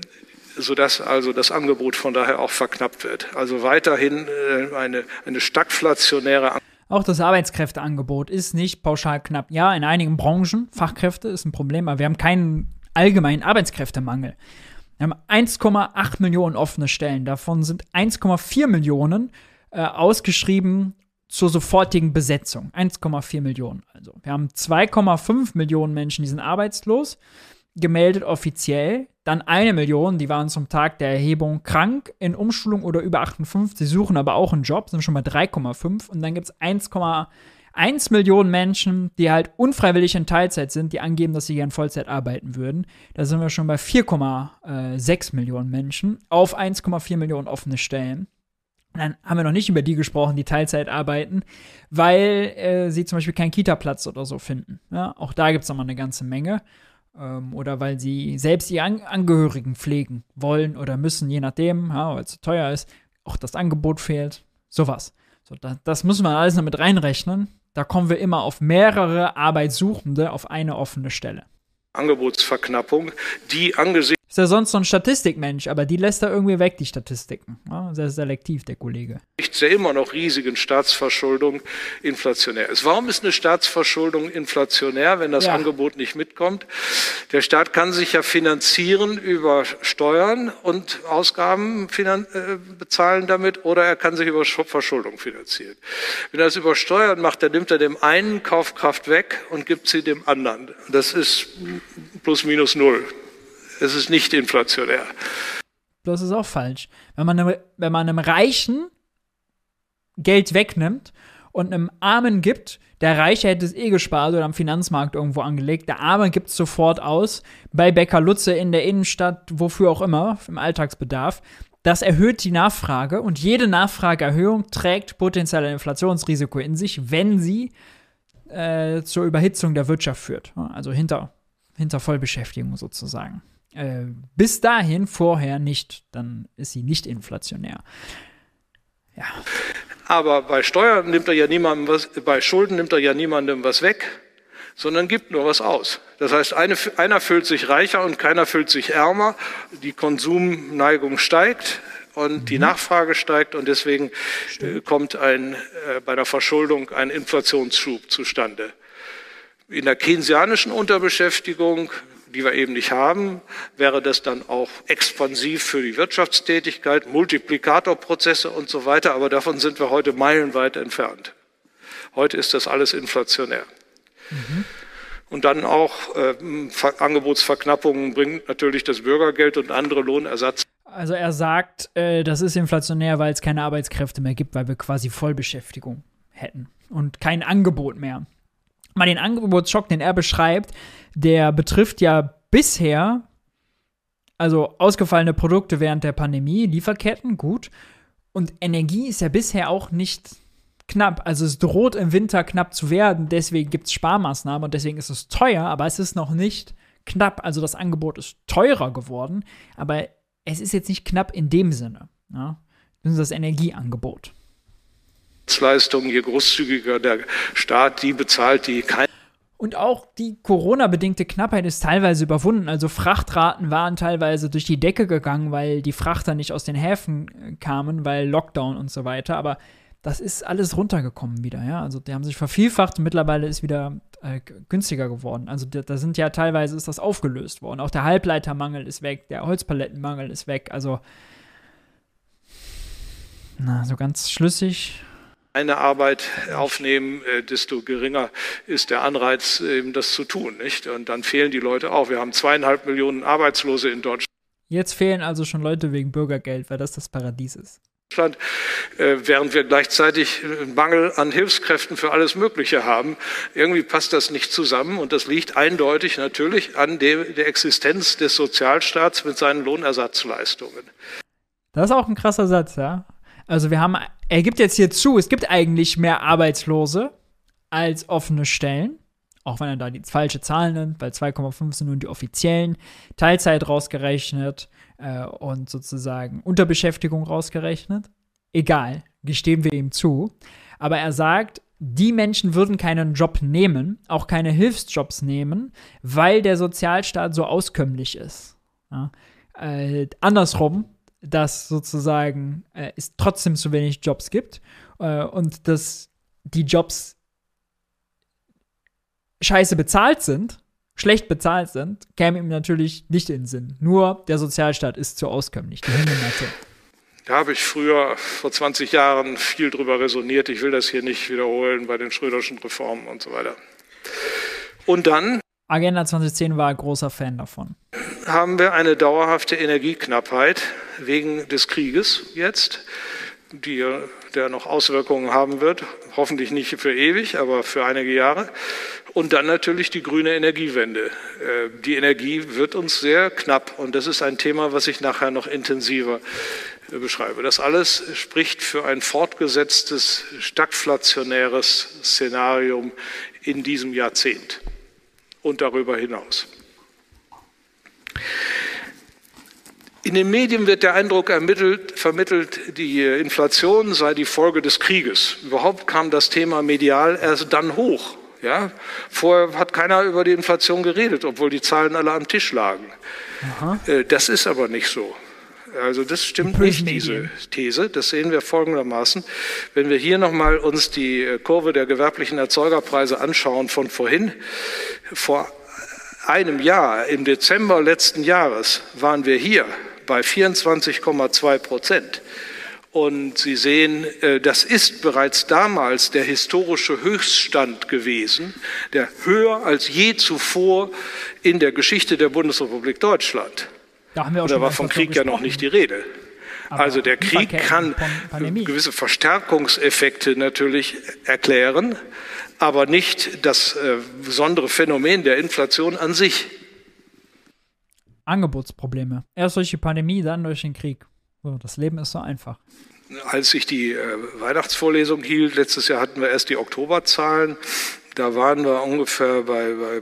sodass also das Angebot von daher auch verknappt wird. Also weiterhin äh, eine, eine stagflationäre auch das Arbeitskräfteangebot ist nicht pauschal knapp. Ja, in einigen Branchen, Fachkräfte ist ein Problem, aber wir haben keinen allgemeinen Arbeitskräftemangel. Wir haben 1,8 Millionen offene Stellen. Davon sind 1,4 Millionen äh, ausgeschrieben zur sofortigen Besetzung. 1,4 Millionen. Also wir haben 2,5 Millionen Menschen, die sind arbeitslos. Gemeldet offiziell, dann eine Million, die waren zum Tag der Erhebung krank, in Umschulung oder über 58, suchen aber auch einen Job, sind schon mal 3,5 und dann gibt es 1,1 Millionen Menschen, die halt unfreiwillig in Teilzeit sind, die angeben, dass sie gern Vollzeit arbeiten würden. Da sind wir schon bei 4,6 Millionen Menschen auf 1,4 Millionen offene Stellen. dann haben wir noch nicht über die gesprochen, die Teilzeit arbeiten, weil äh, sie zum Beispiel keinen Kita-Platz oder so finden. Ja, auch da gibt es nochmal eine ganze Menge ähm, oder weil sie selbst ihre An Angehörigen pflegen wollen oder müssen, je nachdem, ja, weil es zu teuer ist, auch das Angebot fehlt, sowas. So, da, das müssen wir alles noch mit reinrechnen. Da kommen wir immer auf mehrere Arbeitssuchende auf eine offene Stelle. Angebotsverknappung, die angesichts ist ja sonst so ein Statistikmensch, aber die lässt er irgendwie weg, die Statistiken. Ja, sehr selektiv, der Kollege. der immer noch riesigen Staatsverschuldung inflationär ist. Warum ist eine Staatsverschuldung inflationär, wenn das ja. Angebot nicht mitkommt? Der Staat kann sich ja finanzieren über Steuern und Ausgaben äh, bezahlen damit oder er kann sich über Verschuldung finanzieren. Wenn er das über Steuern macht, dann nimmt er dem einen Kaufkraft weg und gibt sie dem anderen. Das ist plus minus null. Es ist nicht inflationär. Das ist auch falsch. Wenn man, einem, wenn man einem Reichen Geld wegnimmt und einem Armen gibt, der Reiche hätte es eh gespart oder am Finanzmarkt irgendwo angelegt, der Arme gibt es sofort aus, bei Bäcker Lutze in der Innenstadt, wofür auch immer, im Alltagsbedarf. Das erhöht die Nachfrage und jede Nachfrageerhöhung trägt potenzielle Inflationsrisiko in sich, wenn sie äh, zur Überhitzung der Wirtschaft führt. Also hinter, hinter Vollbeschäftigung sozusagen. Äh, bis dahin vorher nicht, dann ist sie nicht inflationär. Ja. Aber bei Steuern nimmt er ja niemandem was, bei Schulden nimmt er ja niemandem was weg, sondern gibt nur was aus. Das heißt, eine, einer fühlt sich reicher und keiner fühlt sich ärmer. Die Konsumneigung steigt und mhm. die Nachfrage steigt und deswegen äh, kommt ein, äh, bei der Verschuldung ein Inflationsschub zustande. In der keynesianischen Unterbeschäftigung die wir eben nicht haben, wäre das dann auch expansiv für die Wirtschaftstätigkeit, Multiplikatorprozesse und so weiter. Aber davon sind wir heute meilenweit entfernt. Heute ist das alles inflationär. Mhm. Und dann auch äh, Angebotsverknappungen bringt natürlich das Bürgergeld und andere Lohnersatz. Also er sagt, äh, das ist inflationär, weil es keine Arbeitskräfte mehr gibt, weil wir quasi Vollbeschäftigung hätten und kein Angebot mehr mal den Angebotsschock, den er beschreibt, der betrifft ja bisher, also ausgefallene Produkte während der Pandemie, Lieferketten, gut. Und Energie ist ja bisher auch nicht knapp. Also es droht im Winter knapp zu werden, deswegen gibt es Sparmaßnahmen und deswegen ist es teuer, aber es ist noch nicht knapp. Also das Angebot ist teurer geworden, aber es ist jetzt nicht knapp in dem Sinne. Ja? Das ist das Energieangebot. Leistungen, je großzügiger der Staat die bezahlt, die kein und auch die Corona-bedingte Knappheit ist teilweise überwunden. Also Frachtraten waren teilweise durch die Decke gegangen, weil die Frachter nicht aus den Häfen äh, kamen, weil Lockdown und so weiter. Aber das ist alles runtergekommen wieder, ja. Also die haben sich vervielfacht und mittlerweile ist wieder äh, günstiger geworden. Also da, sind ja teilweise ist das aufgelöst worden. Auch der Halbleitermangel ist weg, der Holzpalettenmangel ist weg. Also na, so ganz schlüssig eine Arbeit aufnehmen, äh, desto geringer ist der Anreiz, eben das zu tun. Nicht? Und dann fehlen die Leute auch. Wir haben zweieinhalb Millionen Arbeitslose in Deutschland. Jetzt fehlen also schon Leute wegen Bürgergeld, weil das das Paradies ist. Deutschland, äh, während wir gleichzeitig einen Mangel an Hilfskräften für alles Mögliche haben. Irgendwie passt das nicht zusammen und das liegt eindeutig natürlich an der Existenz des Sozialstaats mit seinen Lohnersatzleistungen. Das ist auch ein krasser Satz, ja. Also wir haben, er gibt jetzt hier zu, es gibt eigentlich mehr Arbeitslose als offene Stellen. Auch wenn er da die falsche Zahlen nennt, weil 2,5 sind nun die offiziellen. Teilzeit rausgerechnet äh, und sozusagen Unterbeschäftigung rausgerechnet. Egal, gestehen wir ihm zu. Aber er sagt, die Menschen würden keinen Job nehmen, auch keine Hilfsjobs nehmen, weil der Sozialstaat so auskömmlich ist. Ja? Äh, andersrum, dass sozusagen äh, es trotzdem zu wenig Jobs gibt äh, und dass die Jobs scheiße bezahlt sind, schlecht bezahlt sind, käme ihm natürlich nicht in den Sinn. Nur der Sozialstaat ist zu auskömmlich, die. Da habe ich früher, vor 20 Jahren, viel drüber resoniert. Ich will das hier nicht wiederholen bei den Schröderschen Reformen und so weiter. Und dann Agenda 2010 war großer Fan davon. Haben wir eine dauerhafte Energieknappheit wegen des Krieges jetzt, die, der noch Auswirkungen haben wird, hoffentlich nicht für ewig, aber für einige Jahre. Und dann natürlich die grüne Energiewende. Äh, die Energie wird uns sehr knapp und das ist ein Thema, was ich nachher noch intensiver äh, beschreibe. Das alles spricht für ein fortgesetztes stagflationäres Szenarium in diesem Jahrzehnt und darüber hinaus. In den Medien wird der Eindruck ermittelt, vermittelt, die Inflation sei die Folge des Krieges. Überhaupt kam das Thema medial erst dann hoch. Ja? Vorher hat keiner über die Inflation geredet, obwohl die Zahlen alle am Tisch lagen. Aha. Äh, das ist aber nicht so. Also das stimmt nicht, diese These. Das sehen wir folgendermaßen. Wenn wir hier nochmal uns die äh, Kurve der gewerblichen Erzeugerpreise anschauen von vorhin, vor einem Jahr, im Dezember letzten Jahres, waren wir hier bei 24,2 Prozent. Und Sie sehen, äh, das ist bereits damals der historische Höchststand gewesen, der höher als je zuvor in der Geschichte der Bundesrepublik Deutschland. Da, haben wir auch da war vom Krieg ja noch nicht die Rede. Aber also der Krieg kann gewisse Verstärkungseffekte natürlich erklären, aber nicht das äh, besondere Phänomen der Inflation an sich. Angebotsprobleme. Erst durch die Pandemie, dann durch den Krieg. So, das Leben ist so einfach. Als ich die äh, Weihnachtsvorlesung hielt, letztes Jahr hatten wir erst die Oktoberzahlen. Da waren wir ungefähr bei, bei,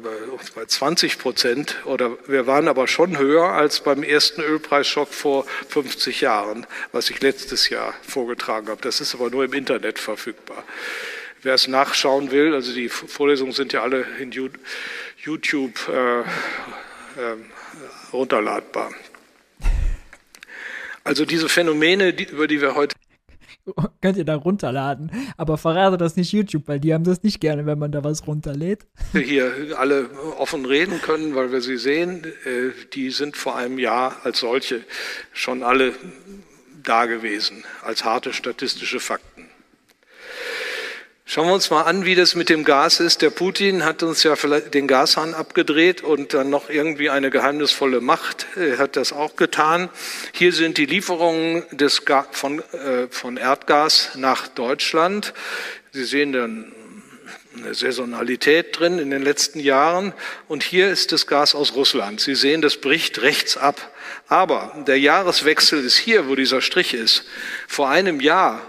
bei 20 Prozent oder wir waren aber schon höher als beim ersten Ölpreisschock vor 50 Jahren, was ich letztes Jahr vorgetragen habe. Das ist aber nur im Internet verfügbar. Wer es nachschauen will, also die Vorlesungen sind ja alle in YouTube äh, äh, runterladbar. Also diese Phänomene, die, über die wir heute könnt ihr da runterladen. Aber verrate das nicht YouTube, weil die haben das nicht gerne, wenn man da was runterlädt. Hier alle offen reden können, weil wir sie sehen. Äh, die sind vor einem Jahr als solche schon alle da gewesen, als harte statistische Fakten. Schauen wir uns mal an, wie das mit dem Gas ist. Der Putin hat uns ja vielleicht den Gashahn abgedreht und dann noch irgendwie eine geheimnisvolle Macht hat das auch getan. Hier sind die Lieferungen des von, äh, von Erdgas nach Deutschland. Sie sehen dann eine Saisonalität drin in den letzten Jahren. Und hier ist das Gas aus Russland. Sie sehen, das bricht rechts ab. Aber der Jahreswechsel ist hier, wo dieser Strich ist. Vor einem Jahr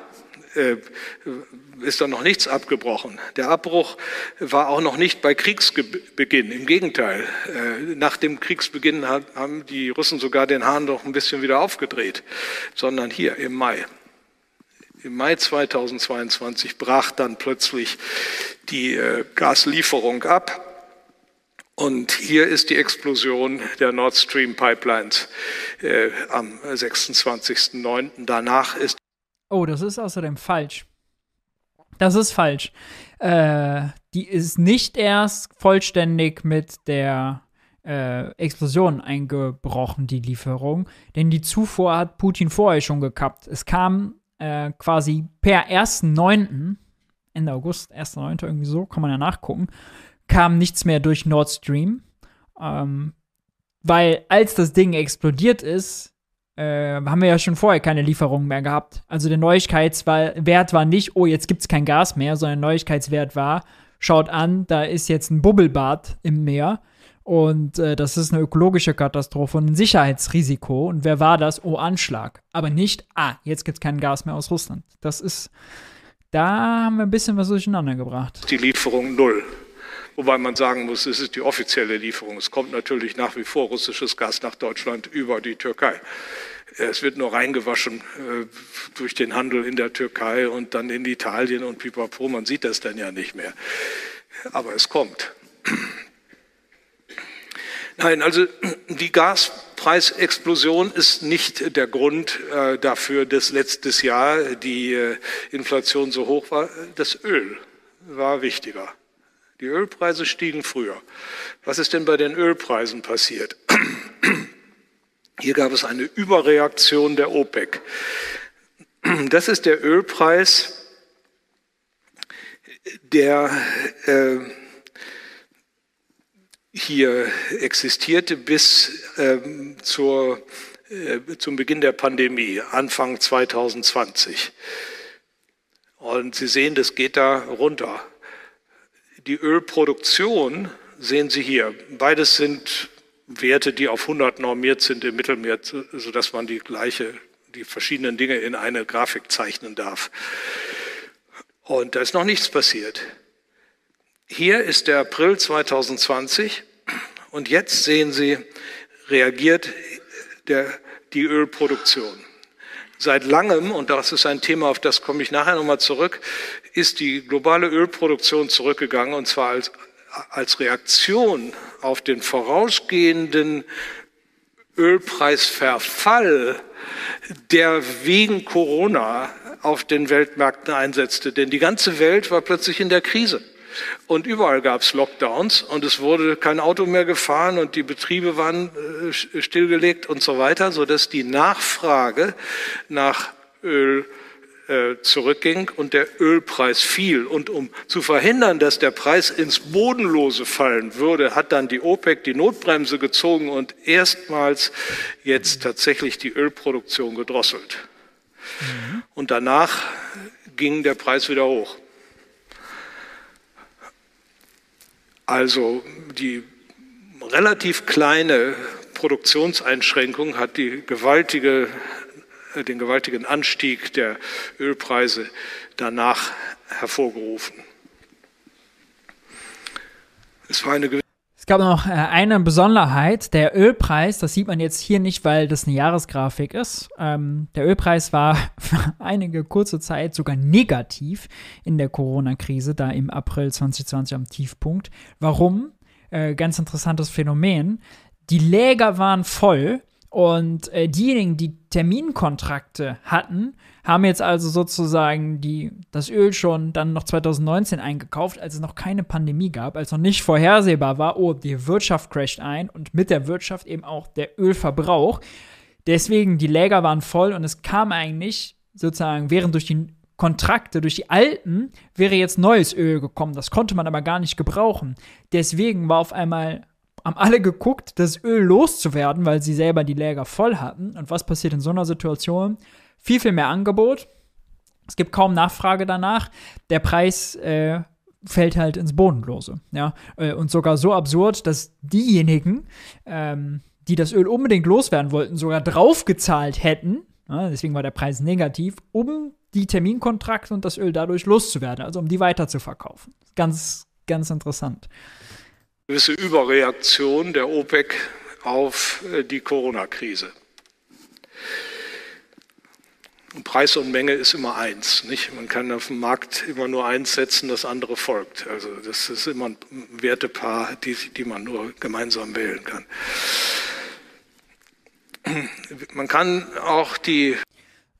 äh, ist da noch nichts abgebrochen. Der Abbruch war auch noch nicht bei Kriegsbeginn. Im Gegenteil, äh, nach dem Kriegsbeginn haben die Russen sogar den Hahn doch ein bisschen wieder aufgedreht, sondern hier im Mai. Im Mai 2022 brach dann plötzlich die äh, Gaslieferung ab. Und hier ist die Explosion der Nord Stream Pipelines äh, am 26.09. Danach ist. Oh, das ist außerdem falsch. Das ist falsch. Äh, die ist nicht erst vollständig mit der äh, Explosion eingebrochen, die Lieferung. Denn die Zufuhr hat Putin vorher schon gekappt. Es kam äh, quasi per 1.9., Ende August, 1.9. irgendwie so, kann man ja nachgucken, kam nichts mehr durch Nord Stream. Ähm, weil als das Ding explodiert ist, äh, haben wir ja schon vorher keine Lieferungen mehr gehabt. Also der Neuigkeitswert war nicht, oh, jetzt gibt es kein Gas mehr, sondern der Neuigkeitswert war, schaut an, da ist jetzt ein Bubbelbad im Meer. Und äh, das ist eine ökologische Katastrophe und ein Sicherheitsrisiko. Und wer war das? Oh, Anschlag. Aber nicht, ah, jetzt gibt es kein Gas mehr aus Russland. Das ist, da haben wir ein bisschen was durcheinander gebracht. Die Lieferung null. Wobei man sagen muss, es ist die offizielle Lieferung. Es kommt natürlich nach wie vor russisches Gas nach Deutschland über die Türkei. Es wird nur reingewaschen äh, durch den Handel in der Türkei und dann in Italien und pipapo. Man sieht das dann ja nicht mehr. Aber es kommt. Nein, also die Gaspreisexplosion ist nicht der Grund äh, dafür, dass letztes Jahr die äh, Inflation so hoch war. Das Öl war wichtiger. Die Ölpreise stiegen früher. Was ist denn bei den Ölpreisen passiert? Hier gab es eine Überreaktion der OPEC. Das ist der Ölpreis, der äh, hier existierte bis ähm, zur, äh, zum Beginn der Pandemie, Anfang 2020. Und Sie sehen, das geht da runter. Die Ölproduktion sehen Sie hier. Beides sind Werte, die auf 100 normiert sind im Mittelmeer, sodass man die gleiche, die verschiedenen Dinge in eine Grafik zeichnen darf. Und da ist noch nichts passiert. Hier ist der April 2020 und jetzt sehen Sie, reagiert der, die Ölproduktion. Seit langem, und das ist ein Thema, auf das komme ich nachher nochmal zurück, ist die globale Ölproduktion zurückgegangen und zwar als, als Reaktion auf den vorausgehenden Ölpreisverfall, der wegen Corona auf den Weltmärkten einsetzte. Denn die ganze Welt war plötzlich in der Krise. Und überall gab es Lockdowns und es wurde kein Auto mehr gefahren und die Betriebe waren äh, stillgelegt und so weiter, sodass die Nachfrage nach Öl zurückging und der Ölpreis fiel. Und um zu verhindern, dass der Preis ins Bodenlose fallen würde, hat dann die OPEC die Notbremse gezogen und erstmals jetzt tatsächlich die Ölproduktion gedrosselt. Mhm. Und danach ging der Preis wieder hoch. Also die relativ kleine Produktionseinschränkung hat die gewaltige, den gewaltigen Anstieg der Ölpreise danach hervorgerufen. Es war eine es gab noch äh, eine Besonderheit, der Ölpreis, das sieht man jetzt hier nicht, weil das eine Jahresgrafik ist. Ähm, der Ölpreis war für einige kurze Zeit sogar negativ in der Corona-Krise, da im April 2020 am Tiefpunkt. Warum? Äh, ganz interessantes Phänomen. Die Läger waren voll und äh, diejenigen, die Terminkontrakte hatten, haben jetzt also sozusagen die, das Öl schon dann noch 2019 eingekauft, als es noch keine Pandemie gab, als noch nicht vorhersehbar war, oh, die Wirtschaft crasht ein und mit der Wirtschaft eben auch der Ölverbrauch. Deswegen, die Läger waren voll und es kam eigentlich sozusagen, während durch die Kontrakte, durch die alten, wäre jetzt neues Öl gekommen. Das konnte man aber gar nicht gebrauchen. Deswegen war auf einmal haben alle geguckt, das Öl loszuwerden, weil sie selber die Läger voll hatten. Und was passiert in so einer Situation? viel, viel mehr Angebot. Es gibt kaum Nachfrage danach. Der Preis äh, fällt halt ins Bodenlose. Ja? Äh, und sogar so absurd, dass diejenigen, ähm, die das Öl unbedingt loswerden wollten, sogar draufgezahlt hätten. Ja, deswegen war der Preis negativ, um die Terminkontrakte und das Öl dadurch loszuwerden, also um die weiter zu verkaufen. Ganz, ganz interessant. Gewisse Überreaktion der OPEC auf äh, die Corona-Krise. Preis und Menge ist immer eins. Nicht? Man kann auf dem Markt immer nur eins setzen, das andere folgt. Also das ist immer ein Wertepaar, die, die man nur gemeinsam wählen kann. Man kann auch die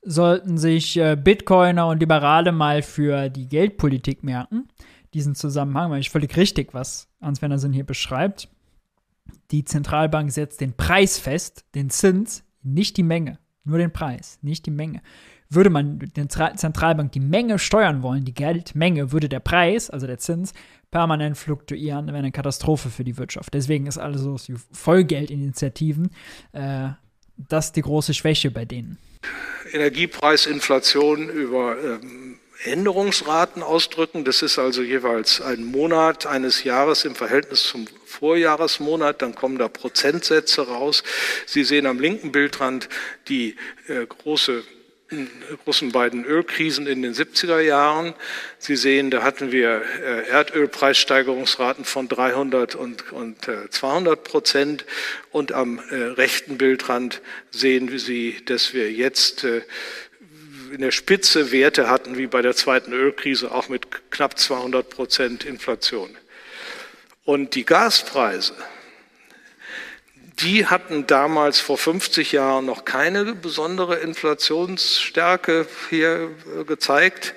sollten sich äh, Bitcoiner und Liberale mal für die Geldpolitik merken, diesen Zusammenhang, weil ich völlig richtig, was Hans Wendersen hier beschreibt. Die Zentralbank setzt den Preis fest, den Zins, nicht die Menge. Nur den Preis, nicht die Menge. Würde man den Zentralbank die Menge steuern wollen, die Geldmenge, würde der Preis, also der Zins, permanent fluktuieren, wäre eine Katastrophe für die Wirtschaft. Deswegen ist alles so Vollgeldinitiativen äh, das die große Schwäche bei denen. Energiepreisinflation über ähm, Änderungsraten ausdrücken. Das ist also jeweils ein Monat eines Jahres im Verhältnis zum Vorjahresmonat, dann kommen da Prozentsätze raus. Sie sehen am linken Bildrand die äh, große äh, großen beiden Ölkrisen in den 70er Jahren. Sie sehen, da hatten wir äh, Erdölpreissteigerungsraten von 300 und, und 200 äh, Prozent. Und am rechten Bildrand sehen Sie, dass wir jetzt in der Spitze Werte hatten, wie bei der zweiten Ölkrise, auch mit knapp 200 Prozent Inflation. Und die Gaspreise, die hatten damals vor 50 Jahren noch keine besondere Inflationsstärke hier äh, gezeigt,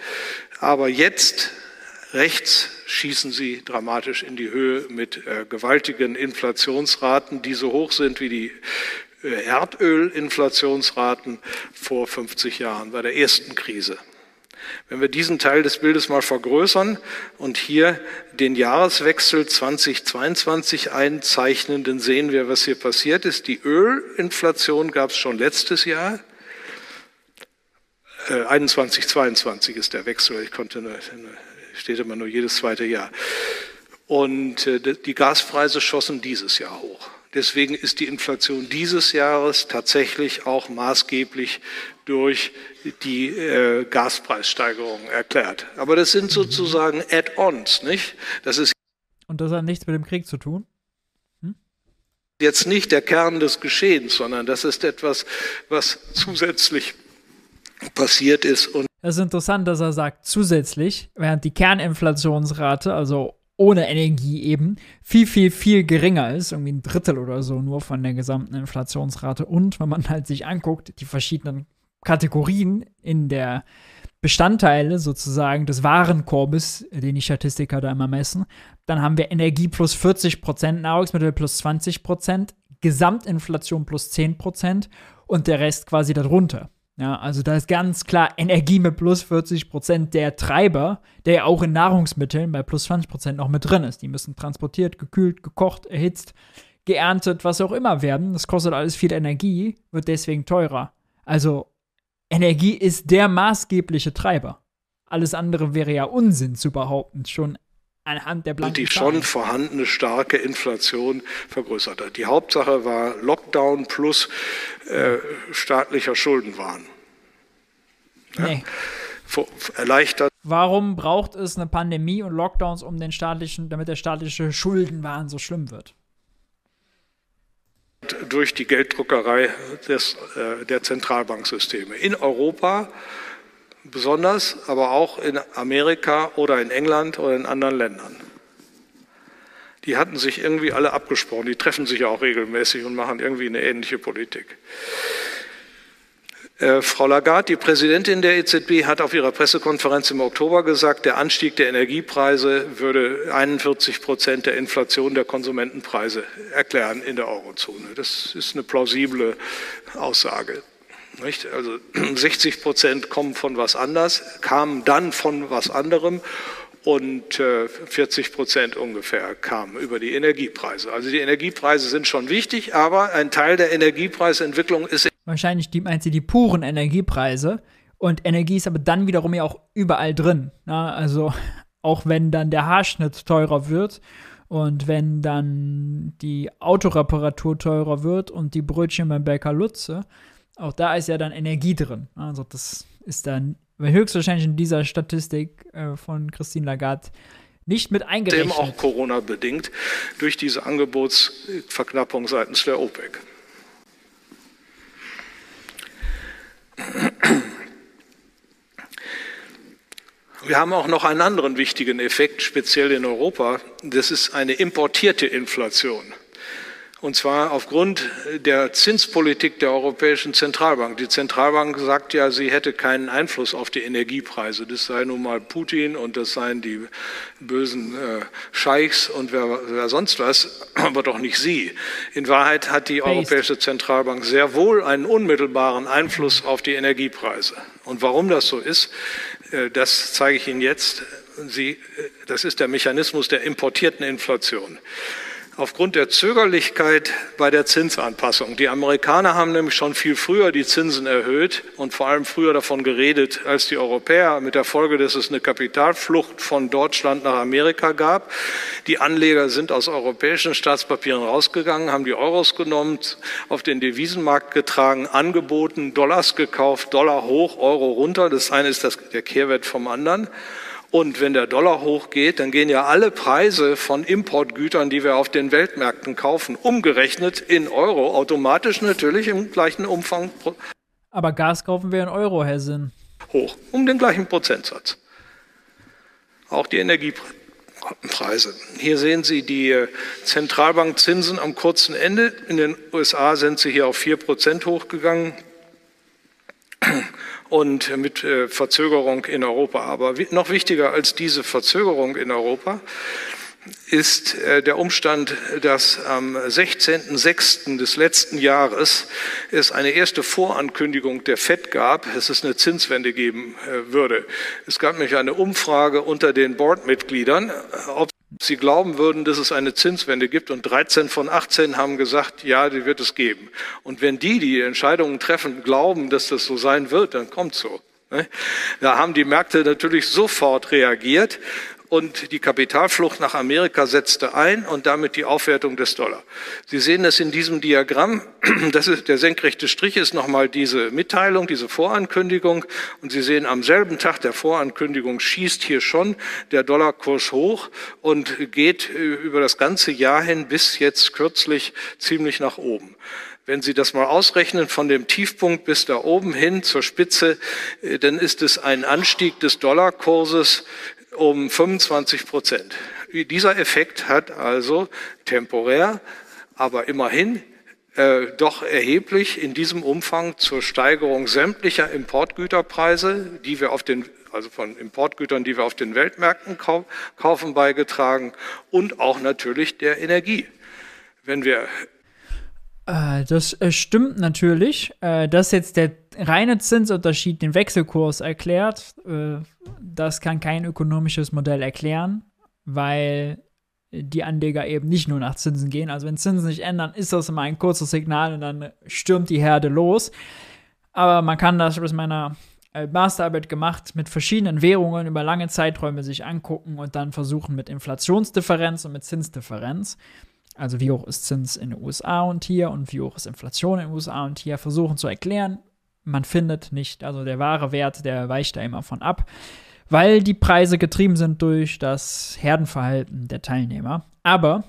aber jetzt rechts schießen sie dramatisch in die Höhe mit äh, gewaltigen Inflationsraten, die so hoch sind wie die Erdölinflationsraten vor 50 Jahren bei der ersten Krise. Wenn wir diesen Teil des Bildes mal vergrößern und hier den Jahreswechsel 2022 einzeichnen, dann sehen wir, was hier passiert ist. Die Ölinflation gab es schon letztes Jahr. Äh, 21, 22 ist der Wechsel. Ich konnte, nur, steht immer nur jedes zweite Jahr. Und äh, die Gaspreise schossen dieses Jahr hoch. Deswegen ist die Inflation dieses Jahres tatsächlich auch maßgeblich durch die äh, Gaspreissteigerung erklärt. Aber das sind sozusagen Add-ons, nicht? Das ist Und das hat nichts mit dem Krieg zu tun? jetzt nicht der Kern des Geschehens, sondern das ist etwas, was zusätzlich passiert ist. Und Es ist interessant, dass er sagt zusätzlich, während die Kerninflationsrate, also ohne Energie eben, viel, viel, viel geringer ist, irgendwie ein Drittel oder so nur von der gesamten Inflationsrate. Und wenn man halt sich anguckt, die verschiedenen Kategorien in der Bestandteile sozusagen des Warenkorbes, den die Statistiker da immer messen, dann haben wir Energie plus 40 Prozent, Nahrungsmittel plus 20 Prozent, Gesamtinflation plus 10 Prozent und der Rest quasi darunter. Ja, also da ist ganz klar Energie mit plus 40 Prozent der Treiber, der ja auch in Nahrungsmitteln bei plus 20 Prozent noch mit drin ist. Die müssen transportiert, gekühlt, gekocht, erhitzt, geerntet, was auch immer werden. Das kostet alles viel Energie, wird deswegen teurer. Also Energie ist der maßgebliche Treiber. Alles andere wäre ja Unsinn zu behaupten, schon anhand der blanken die schon vorhandene starke Inflation vergrößert hat. Die Hauptsache war Lockdown plus äh, staatlicher Schuldenwahn. Nee. Vor- Erleichtert Warum braucht es eine Pandemie und Lockdowns, um den staatlichen, damit der staatliche Schuldenwahn so schlimm wird? durch die Gelddruckerei des, äh, der Zentralbanksysteme. In Europa besonders, aber auch in Amerika oder in England oder in anderen Ländern. Die hatten sich irgendwie alle abgesprochen. Die treffen sich ja auch regelmäßig und machen irgendwie eine ähnliche Politik. Äh, Frau Lagarde, die Präsidentin der EZB, hat auf ihrer Pressekonferenz im Oktober gesagt, der Anstieg der Energiepreise würde 41 Prozent der Inflation der Konsumentenpreise erklären in der Eurozone. Das ist eine plausible Aussage. Nicht? Also 60 Prozent kommen von was anders, kamen dann von was anderem und äh, 40 Prozent ungefähr kamen über die Energiepreise. Also die Energiepreise sind schon wichtig, aber ein Teil der Energiepreisentwicklung ist Wahrscheinlich die, meint sie die puren Energiepreise. Und Energie ist aber dann wiederum ja auch überall drin. Na, also auch wenn dann der Haarschnitt teurer wird und wenn dann die Autoreparatur teurer wird und die Brötchen beim Bäcker Lutze, auch da ist ja dann Energie drin. Also das ist dann höchstwahrscheinlich in dieser Statistik äh, von Christine Lagarde nicht mit dem eingerechnet. auch Corona bedingt durch diese Angebotsverknappung seitens der OPEC. Wir haben auch noch einen anderen wichtigen Effekt, speziell in Europa. Das ist eine importierte Inflation. Und zwar aufgrund der Zinspolitik der Europäischen Zentralbank. Die Zentralbank sagt ja, sie hätte keinen Einfluss auf die Energiepreise. Das sei nun mal Putin und das seien die bösen äh, Scheichs und wer, wer sonst was, aber doch nicht sie. In Wahrheit hat die. Europäische Zentralbank sehr wohl einen unmittelbaren Einfluss auf die Energiepreise. Und warum das so ist, äh, das zeige ich Ihnen jetzt. Sie, äh, das ist der Mechanismus der importierten Inflation aufgrund der Zögerlichkeit bei der Zinsanpassung. Die Amerikaner haben nämlich schon viel früher die Zinsen erhöht und vor allem früher davon geredet als die Europäer, mit der Folge, dass es eine Kapitalflucht von Deutschland nach Amerika gab. Die Anleger sind aus europäischen Staatspapieren rausgegangen, haben die Euros genommen, auf den Devisenmarkt getragen, angeboten, Dollars gekauft, Dollar hoch, Euro runter. Das eine ist das, der Kehrwert vom anderen. Und wenn der Dollar hochgeht, dann gehen ja alle Preise von Importgütern, die wir auf den Weltmärkten kaufen, umgerechnet in Euro, automatisch natürlich im gleichen Umfang Aber Gas kaufen wir in Euro, Herr Sinn. hoch, um den gleichen Prozentsatz. Auch die Energiepreise. Hier sehen Sie die äh, Zentralbankzinsen am kurzen Ende. In den USA sind sie hier auf 4% hochgegangen und mit äh, Verzögerung in Europa. Aber noch wichtiger als diese Verzögerung in Europa ist äh, der Umstand, dass am 16.06. des letzten Jahres es eine erste Vorankündigung der FED gab, dass es eine Zinswende geben äh, würde. Es gab nämlich eine Umfrage unter den Boardmitgliedern, ob sie glauben würden, dass es eine Zinswende gibt und 13 von 18 haben gesagt, ja, die wird es geben. Und wenn die, die Entscheidungen treffen, glauben, dass das so sein wird, dann kommt so. Ne? Da haben die Märkte natürlich sofort reagiert und die Kapitalflucht nach Amerika setzte ein und damit die Aufwertung des Dollar. Sie sehen das in diesem Diagramm. Das ist, der senkrechte Strich ist nochmal diese Mitteilung, diese Vorankündigung. Und Sie sehen, am selben Tag der Vorankündigung schießt hier schon der Dollarkurs hoch und geht äh, über das ganze Jahr hin bis jetzt kürzlich ziemlich nach oben. Wenn Sie das mal ausrechnen von dem Tiefpunkt bis da oben hin zur Spitze, äh, dann ist es ein Anstieg des Dollarkurses um 25 Prozent. Dieser Effekt hat also temporär, aber immerhin äh, doch erheblich in diesem Umfang zur Steigerung sämtlicher Importgüterpreise, die wir auf den also von Importgütern, die wir auf den Weltmärkten kaufen, beigetragen und auch natürlich der Energie. Wenn wir das äh, stimmt natürlich. Äh, dass jetzt der reine Zinsunterschied den Wechselkurs erklärt, das kann kein ökonomisches Modell erklären, weil die Anleger eben nicht nur nach Zinsen gehen. Also wenn Zinsen sich ändern, ist das immer ein kurzes Signal und dann stürmt die Herde los. Aber man kann das, das meiner Masterarbeit gemacht, mit verschiedenen Währungen über lange Zeiträume sich angucken und dann versuchen mit Inflationsdifferenz und mit Zinsdifferenz also wie hoch ist Zins in den USA und hier und wie hoch ist Inflation in den USA und hier, versuchen zu erklären. Man findet nicht, also der wahre Wert, der weicht da immer von ab, weil die Preise getrieben sind durch das Herdenverhalten der Teilnehmer. Aber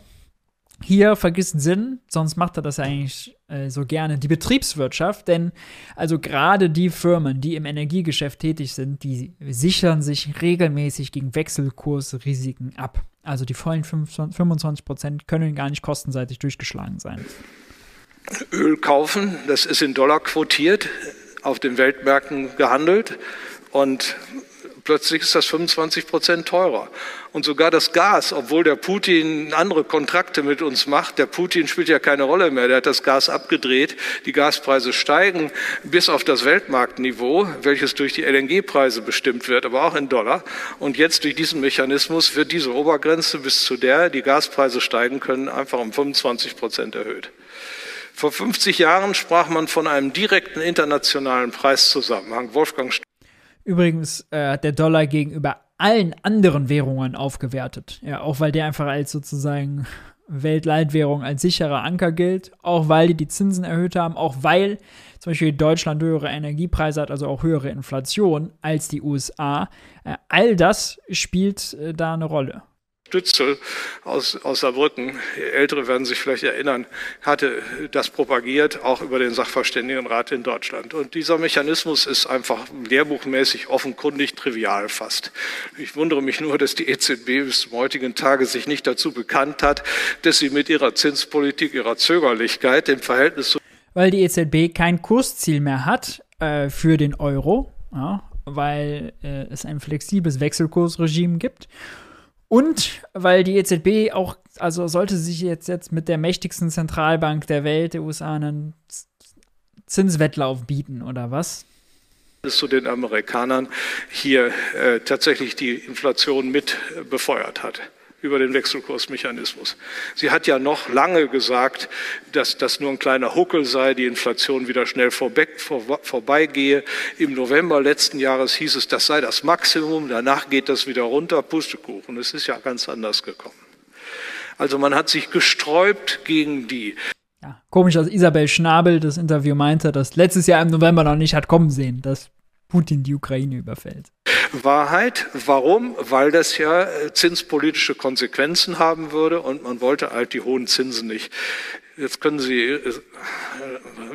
hier vergisst Sinn, sonst macht er das ja eigentlich äh, so gerne, die Betriebswirtschaft, denn also gerade die Firmen, die im Energiegeschäft tätig sind, die sichern sich regelmäßig gegen Wechselkursrisiken ab. Also die vollen 25 Prozent können gar nicht kostenseitig durchgeschlagen sein. Öl kaufen, das ist in Dollar quotiert, auf den Weltmärkten gehandelt und plötzlich ist das 25 Prozent teurer. Und sogar das Gas, obwohl der Putin andere Kontrakte mit uns macht, der Putin spielt ja keine Rolle mehr, der hat das Gas abgedreht, die Gaspreise steigen bis auf das Weltmarktniveau, welches durch die LNG-Preise bestimmt wird, aber auch in Dollar. Und jetzt durch diesen Mechanismus wird diese Obergrenze, bis zu der die Gaspreise steigen können, einfach um 25 Prozent erhöht. Vor 50 Jahren sprach man von einem direkten internationalen Preiszusammenhang. Wolfgang Übrigens äh, hat der Dollar gegenüber allen anderen Währungen aufgewertet. Ja, auch weil der einfach als sozusagen Weltleitwährung als sicherer Anker gilt, auch weil die die Zinsen erhöht haben, auch weil zum Beispiel Deutschland höhere Energiepreise hat, also auch höhere Inflation als die USA. Äh, all das spielt äh, da eine Rolle. Stützel aus, aus Saarbrücken, Ältere werden sich vielleicht erinnern, hatte das propagiert, auch über den Sachverständigenrat in Deutschland. Und dieser Mechanismus ist einfach lehrbuchmäßig offenkundig trivial fast. Ich wundere mich nur, dass die EZB bis zum heutigen Tage sich nicht dazu bekannt hat, dass sie mit ihrer Zinspolitik, ihrer Zögerlichkeit im Verhältnis zu weil die EZB kein Kursziel mehr hat äh, für den Euro, ja, weil äh, es ein flexibles Wechselkursregime gibt und weil die EZB auch, also sollte sich jetzt, jetzt mit der mächtigsten Zentralbank der Welt, der USA, einen Zinswettlauf bieten, oder was? zu den Amerikanern hier äh, tatsächlich die Inflation mit befeuert hat über den Wechselkursmechanismus. Sie hat ja noch lange gesagt, dass das nur ein kleiner Huckel sei, die Inflation wieder schnell vorbei, vor, vorbeigehe. Im November letzten Jahres hieß es, das sei das Maximum, danach geht das wieder runter, Pustekuchen. Es ist ja ganz anders gekommen. Also man hat sich gesträubt gegen die. Ja, komisch, dass Isabel Schnabel das Interview meinte, dass letztes Jahr im November noch nicht hat kommen sehen, dass Putin die Ukraine überfällt. Wahrheit. Warum? Weil das ja äh, zinspolitische Konsequenzen haben würde und man wollte halt die hohen Zinsen nicht. Jetzt können Sie äh,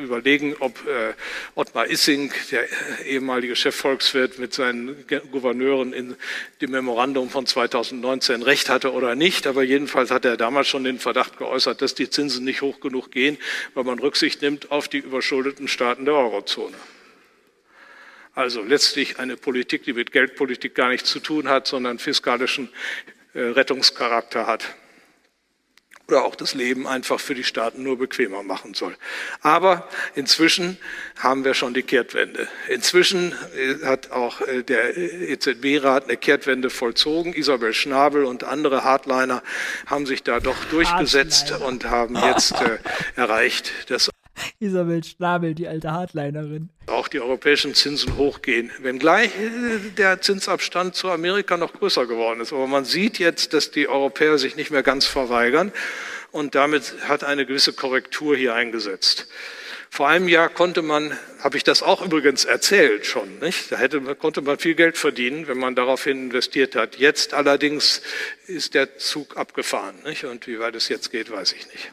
überlegen, ob äh, Ottmar Issing, der ehemalige Chefvolkswirt, mit seinen Gouverneuren in dem Memorandum von 2019 recht hatte oder nicht. Aber jedenfalls hat er damals schon den Verdacht geäußert, dass die Zinsen nicht hoch genug gehen, weil man Rücksicht nimmt auf die überschuldeten Staaten der Eurozone. Also letztlich eine Politik, die mit Geldpolitik gar nichts zu tun hat, sondern fiskalischen äh, Rettungscharakter hat oder auch das Leben einfach für die Staaten nur bequemer machen soll. Aber inzwischen haben wir schon die Kehrtwende. Inzwischen äh, hat auch äh, der EZB-Rat eine Kehrtwende vollzogen. Isabel Schnabel und andere Hardliner haben sich da doch durchgesetzt Hardliner. und haben jetzt äh, erreicht, dass Isabel Schnabel, die alte Hardlinerin. Auch die europäischen Zinsen hochgehen, wenngleich äh, der Zinsabstand zu Amerika noch größer geworden ist. Aber man sieht jetzt, dass die Europäer sich nicht mehr ganz verweigern und damit hat eine gewisse Korrektur hier eingesetzt. Vor einem Jahr konnte man, habe ich das auch übrigens erzählt schon, nicht? da hätte, konnte man viel Geld verdienen, wenn man daraufhin investiert hat. Jetzt allerdings ist der Zug abgefahren nicht? und wie weit es jetzt geht, weiß ich nicht.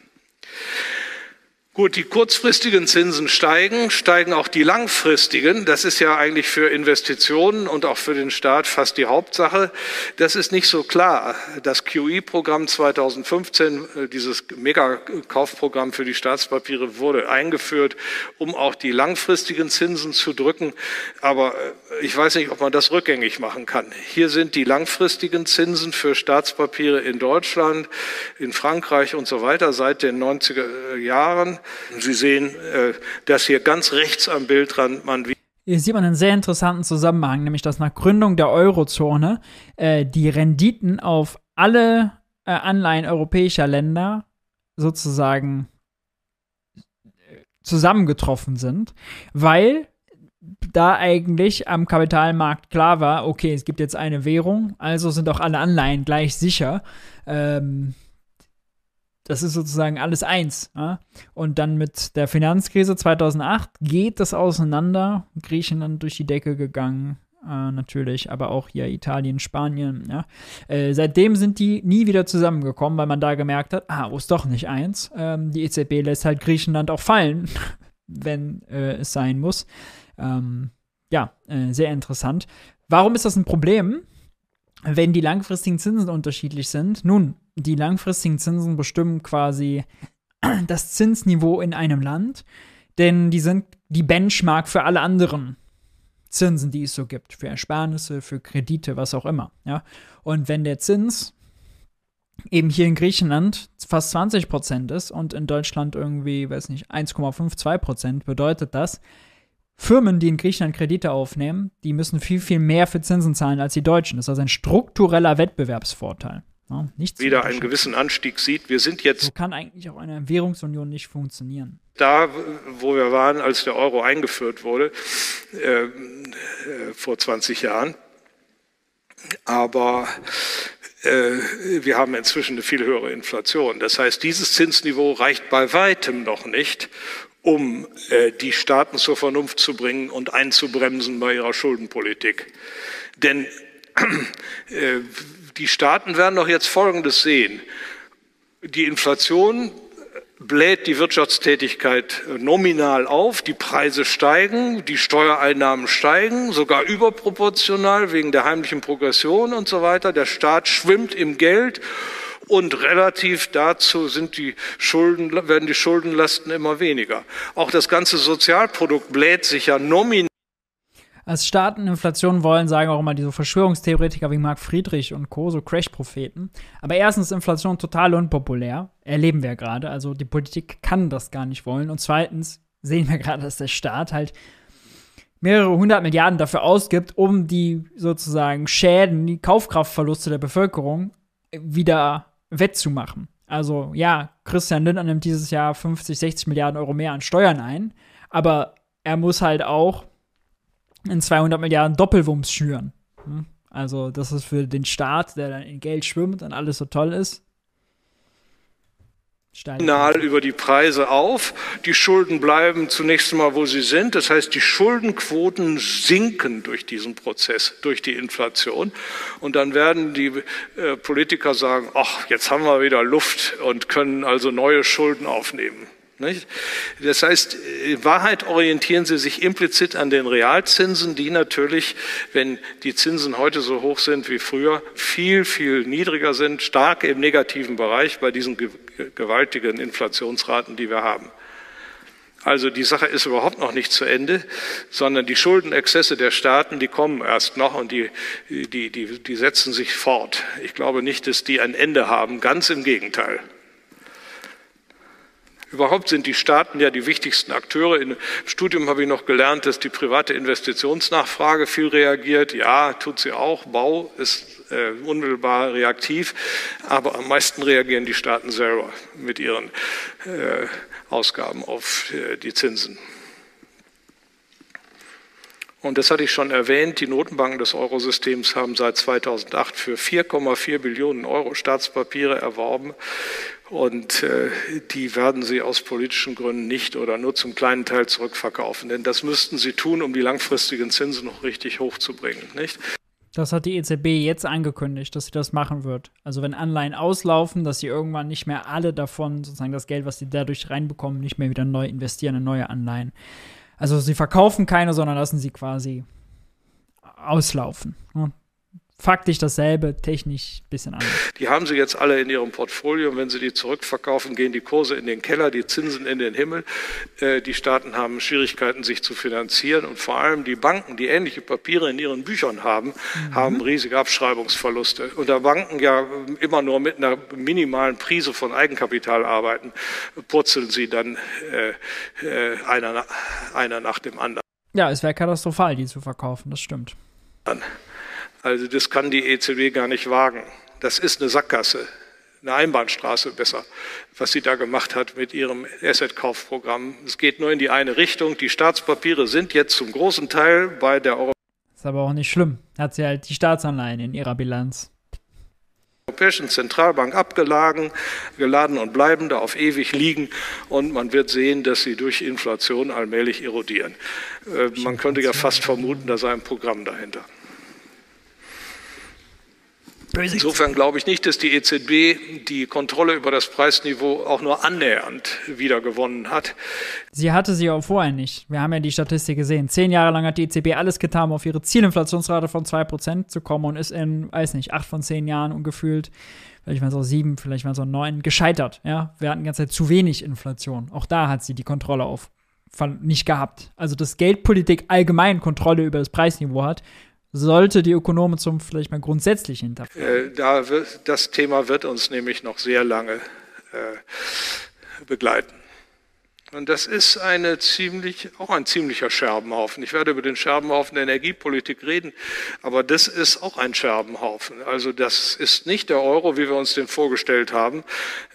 Gut, die kurzfristigen Zinsen steigen, steigen auch die langfristigen. Das ist ja eigentlich für Investitionen und auch für den Staat fast die Hauptsache. Das ist nicht so klar. Das QE-Programm 2015, äh, dieses Megakaufprogramm für die Staatspapiere, wurde eingeführt, um auch die langfristigen Zinsen zu drücken. Aber äh, ich weiß nicht, ob man das rückgängig machen kann. Hier sind die langfristigen Zinsen für Staatspapiere in Deutschland, in Frankreich und so weiter seit den 90er Jahren Sie sehen äh, das hier ganz rechts am Bildrand. Man hier sieht man einen sehr interessanten Zusammenhang, nämlich dass nach Gründung der Eurozone äh, die Renditen auf alle äh, Anleihen europäischer Länder sozusagen äh, zusammengetroffen sind, weil da eigentlich am Kapitalmarkt klar war, okay, es gibt jetzt eine Währung, also sind auch alle Anleihen gleich sicher. Ähm, das ist sozusagen alles eins. Ja? Und dann mit der Finanzkrise 2008 geht das auseinander. Griechenland durch die Decke gegangen, äh, natürlich, aber auch hier Italien, Spanien. Ja? Äh, seitdem sind die nie wieder zusammengekommen, weil man da gemerkt hat, ah, ist doch nicht eins. Ähm, die EZB lässt halt Griechenland auch fallen, wenn äh, es sein muss. Ähm, ja, äh, sehr interessant. Warum ist das ein Problem? wenn die langfristigen Zinsen unterschiedlich sind, nun, die langfristigen Zinsen bestimmen quasi das Zinsniveau in einem Land, denn die sind die Benchmark für alle anderen Zinsen, die es so gibt, für Ersparnisse, für Kredite, was auch immer. Ja? Und wenn der Zins eben hier in Griechenland fast 20 Prozent ist und in Deutschland irgendwie, weiß nicht, 1,52 Prozent, bedeutet das, Firmen, die in Griechenland Kredite aufnehmen, die müssen viel, viel mehr für Zinsen zahlen als die Deutschen. Das ist also ein struktureller Wettbewerbsvorteil. Ja, wieder einen gewissen Anstieg sieht. Wir sind jetzt. So kann eigentlich auch eine Währungsunion nicht funktionieren. Da, wo wir waren, als der Euro eingeführt wurde, äh, äh, vor 20 Jahren. Aber äh, wir haben inzwischen eine viel höhere Inflation. Das heißt, dieses Zinsniveau reicht bei weitem noch nicht, um äh, die Staaten zur Vernunft zu bringen und einzubremsen bei ihrer Schuldenpolitik. Denn äh, die Staaten werden doch jetzt Folgendes sehen. Die Inflation bläht die Wirtschaftstätigkeit nominal auf, die Preise steigen, die Steuereinnahmen steigen, sogar überproportional wegen der heimlichen Progression und so weiter. Der Staat schwimmt im Geld und relativ dazu sind die Schulden, werden die Schuldenlasten immer weniger. Auch das ganze Sozialprodukt bläht sich ja nominal. Als Staaten Inflation wollen, sagen auch immer diese Verschwörungstheoretiker wie Marc Friedrich und Co., so Crash-Propheten. Aber erstens ist Inflation total unpopulär. Erleben wir gerade. Also die Politik kann das gar nicht wollen. Und zweitens sehen wir gerade, dass der Staat halt mehrere hundert Milliarden dafür ausgibt, um die sozusagen Schäden, die Kaufkraftverluste der Bevölkerung wieder wettzumachen. Also ja, Christian Lindner nimmt dieses Jahr 50, 60 Milliarden Euro mehr an Steuern ein, aber er muss halt auch in 200 Milliarden Doppelwumms schüren. Hm? Also das ist für den Staat, der dann in Geld schwimmt und alles so toll ist, Signal über die Preise auf. Die Schulden bleiben zunächst einmal, wo sie sind. Das heißt, die Schuldenquoten sinken durch diesen Prozess, durch die Inflation. Und dann werden die äh, Politiker sagen, ach, jetzt haben wir wieder Luft und können also neue Schulden aufnehmen. Das heißt, in Wahrheit orientieren sie sich implizit an den Realzinsen, die natürlich, wenn die Zinsen heute so hoch sind wie früher, viel, viel niedriger sind, stark im negativen Bereich bei diesen gewaltigen Inflationsraten, die wir haben. Also die Sache ist überhaupt noch nicht zu Ende, sondern die Schuldenexzesse der Staaten, die kommen erst noch und die, die, die, die setzen sich fort. Ich glaube nicht, dass die ein Ende haben, ganz im Gegenteil. Überhaupt sind die Staaten ja die wichtigsten Akteure. Im Studium habe ich noch gelernt, dass die private Investitionsnachfrage viel reagiert. Ja, tut sie auch. Bau ist äh, unmittelbar reaktiv, aber am meisten reagieren die Staaten selber mit ihren äh, Ausgaben auf äh, die Zinsen. Und das hatte ich schon erwähnt, die Notenbanken des Eurosystems haben seit 2008 für 4,4 Billionen Euro Staatspapiere erworben. Und äh, die werden sie aus politischen Gründen nicht oder nur zum kleinen Teil zurückverkaufen. Denn das müssten sie tun, um die langfristigen Zinsen noch richtig hochzubringen. Nicht? Das hat die EZB jetzt angekündigt, dass sie das machen wird. Also wenn Anleihen auslaufen, dass sie irgendwann nicht mehr alle davon, sozusagen das Geld, was sie dadurch reinbekommen, nicht mehr wieder neu investieren in neue Anleihen. Also sie verkaufen keine, sondern lassen sie quasi auslaufen. Faktisch dasselbe, technisch ein bisschen anders. Die haben sie jetzt alle in ihrem Portfolio und wenn sie die zurückverkaufen, gehen die Kurse in den Keller, die Zinsen in den Himmel. Äh, die Staaten haben Schwierigkeiten, sich zu finanzieren und vor allem die Banken, die ähnliche Papiere in ihren Büchern haben, mhm. haben riesige Abschreibungsverluste. Und da Banken ja immer nur mit einer minimalen Prise von Eigenkapital arbeiten, purzeln sie dann äh, äh, einer, einer nach dem anderen. Ja, es wäre katastrophal, die zu verkaufen, das stimmt. Dann. Also das kann die EZB gar nicht wagen. Das ist eine Sackgasse, eine Einbahnstraße besser, was sie da gemacht hat mit ihrem Asset-Kaufprogramm. Es geht nur in die eine Richtung. Die Staatspapiere sind jetzt zum großen Teil bei der Euro ist aber auch nicht schlimm. Hat sie halt die Staatsanleihen in ihrer Bilanz. Europäischen Zentralbank abgeladen, geladen und bleiben da auf ewig liegen und man wird sehen, dass sie durch Inflation allmählich erodieren. Äh, man könnte ja fast vermuten, da sei ein Programm dahinter. Insofern glaube ich nicht, dass die EZB die Kontrolle über das Preisniveau auch nur annähernd wieder gewonnen hat. Sie hatte sie auch vorher nicht. Wir haben ja die Statistik gesehen. Zehn Jahre lang hat die EZB alles getan, um auf ihre Zielinflationsrate von 2% zu kommen und ist in, weiß nicht, acht von zehn Jahren ungefühlt, vielleicht waren es auch sieben, vielleicht waren es auch neun, gescheitert. Ja? Wir hatten die ganze Zeit zu wenig Inflation. Auch da hat sie die Kontrolle auf nicht gehabt. Also, dass Geldpolitik allgemein Kontrolle über das Preisniveau hat, sollte die Ökonomen zum vielleicht mal grundsätzlich hinterfragen? Äh, da das Thema wird uns nämlich noch sehr lange äh, begleiten. Und das ist eine ziemlich, auch ein ziemlicher Scherbenhaufen. Ich werde über den Scherbenhaufen der Energiepolitik reden, aber das ist auch ein Scherbenhaufen. Also das ist nicht der Euro, wie wir uns den vorgestellt haben,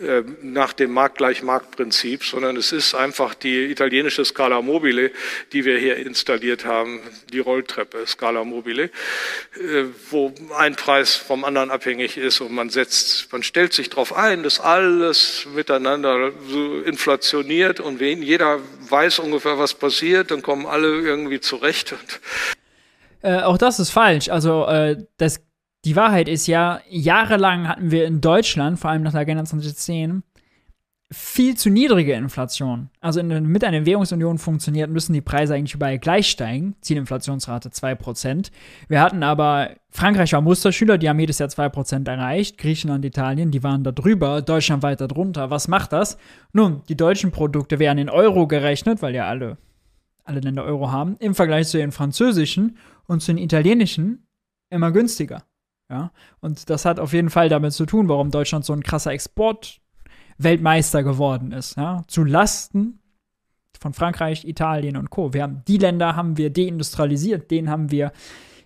äh, nach dem Markt-gleich-Markt-Prinzip, sondern es ist einfach die italienische Scala Mobile, die wir hier installiert haben, die Rolltreppe Scala Mobile, äh, wo ein Preis vom anderen abhängig ist und man setzt, man stellt sich darauf ein, dass alles miteinander so inflationiert und jeder weiß ungefähr, was passiert, dann kommen alle irgendwie zurecht. Äh, auch das ist falsch. Also äh, das, die Wahrheit ist ja, jahrelang hatten wir in Deutschland, vor allem nach der Agenda 2010, viel zu niedrige Inflation. Also in, mit einer Währungsunion funktioniert, müssen die Preise eigentlich überall gleich steigen. Zielinflationsrate 2%. Wir hatten aber, Frankreich war Musterschüler, die haben jedes Jahr 2% erreicht. Griechenland, Italien, die waren da drüber, Deutschland weiter drunter. Was macht das? Nun, die deutschen Produkte werden in Euro gerechnet, weil ja alle, alle Länder Euro haben, im Vergleich zu den französischen und zu den italienischen immer günstiger. Ja, und das hat auf jeden Fall damit zu tun, warum Deutschland so ein krasser Export Weltmeister geworden ist, ja, zu Lasten von Frankreich, Italien und Co. Wir haben die Länder haben wir deindustrialisiert, denen haben wir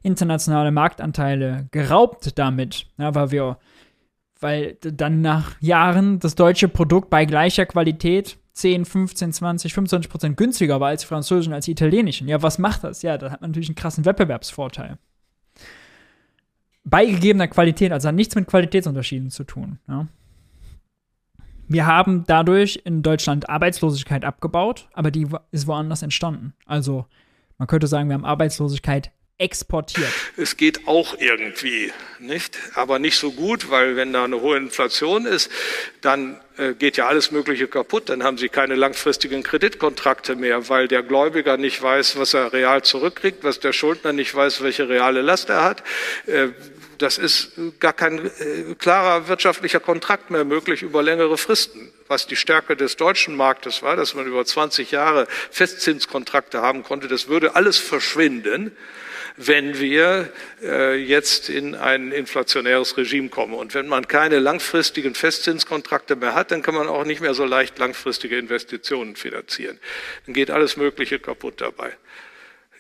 internationale Marktanteile geraubt damit, ja, weil wir weil dann nach Jahren das deutsche Produkt bei gleicher Qualität 10, 15, 20, 25 Prozent günstiger war als die französischen, als die italienischen. Ja, was macht das? Ja, da hat man natürlich einen krassen Wettbewerbsvorteil. Bei gegebener Qualität, also hat nichts mit Qualitätsunterschieden zu tun. Ja. Wir haben dadurch in Deutschland Arbeitslosigkeit abgebaut, aber die ist woanders entstanden. Also man könnte sagen, wir haben Arbeitslosigkeit exportiert. Es geht auch irgendwie, nicht? Aber nicht so gut, weil wenn da eine hohe Inflation ist, dann äh, geht ja alles Mögliche kaputt. Dann haben Sie keine langfristigen Kreditkontrakte mehr, weil der Gläubiger nicht weiß, was er real zurückkriegt, was der Schuldner nicht weiß, welche reale Last er hat. Äh, das ist gar kein äh, klarer wirtschaftlicher Kontrakt mehr möglich über längere Fristen. Was die Stärke des deutschen Marktes war, dass man über 20 Jahre Festzinskontrakte haben konnte, das würde alles verschwinden wenn wir äh, jetzt in ein inflationäres Regime kommen. Und wenn man keine langfristigen Festzinskontrakte mehr hat, dann kann man auch nicht mehr so leicht langfristige Investitionen finanzieren. Dann geht alles Mögliche kaputt dabei.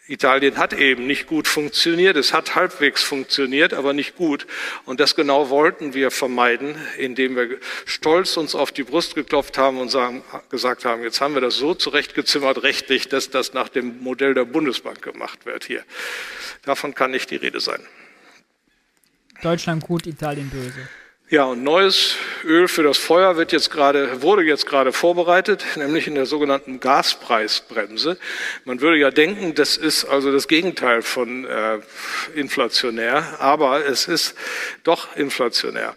Italien hat eben nicht gut funktioniert. Es hat halbwegs funktioniert, aber nicht gut. Und das genau wollten wir vermeiden, indem wir stolz uns auf die Brust geklopft haben und sagen, gesagt haben, jetzt haben wir das so zurechtgezimmert rechtlich, dass das nach dem Modell der Bundesbank gemacht wird hier. Davon kann nicht die Rede sein. Deutschland gut, Italien böse. Ja, und neues Öl für das Feuer wird jetzt gerade, wurde jetzt gerade vorbereitet, nämlich in der sogenannten Gaspreisbremse. Man würde ja denken, das ist also das Gegenteil von äh, inflationär, aber es ist doch inflationär.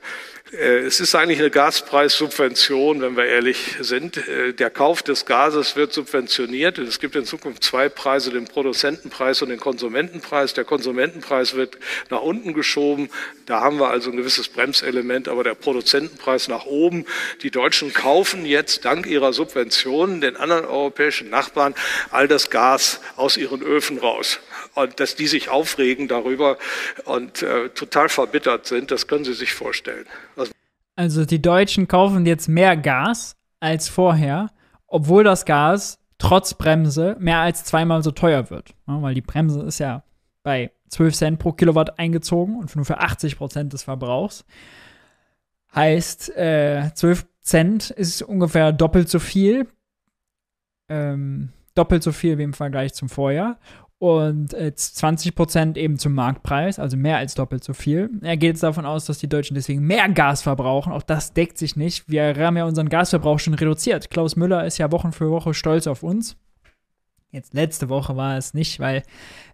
Äh, es ist eigentlich eine Gaspreissubvention, wenn wir ehrlich sind. Äh, der Kauf des Gases wird subventioniert. Es gibt in Zukunft zwei Preise, den Produzentenpreis und den Konsumentenpreis. Der Konsumentenpreis wird nach unten geschoben. Da haben wir also ein gewisses Bremselement, aber der Produzentenpreis nach oben. Die Deutschen kaufen jetzt dank ihrer Subventionen den anderen europäischen Nachbarn all das Gas aus ihren Öfen raus und dass die sich aufregen darüber und äh, total verbittert sind, das können Sie sich vorstellen. Also, also die Deutschen kaufen jetzt mehr Gas als vorher, obwohl das Gas trotz Bremse mehr als zweimal so teuer wird. Ja, weil die Bremse ist ja bei 12 Cent pro Kilowatt eingezogen und nur für 80 Prozent des Verbrauchs. Heißt, äh, 12 Cent ist ungefähr doppelt so viel. Ähm, doppelt so viel wie im Vergleich zum Vorjahr und äh, 20% eben zum Marktpreis, also mehr als doppelt so viel. Er geht jetzt davon aus, dass die Deutschen deswegen mehr Gas verbrauchen. Auch das deckt sich nicht. Wir haben ja unseren Gasverbrauch schon reduziert. Klaus Müller ist ja Wochen für Woche stolz auf uns. Jetzt letzte Woche war es nicht, weil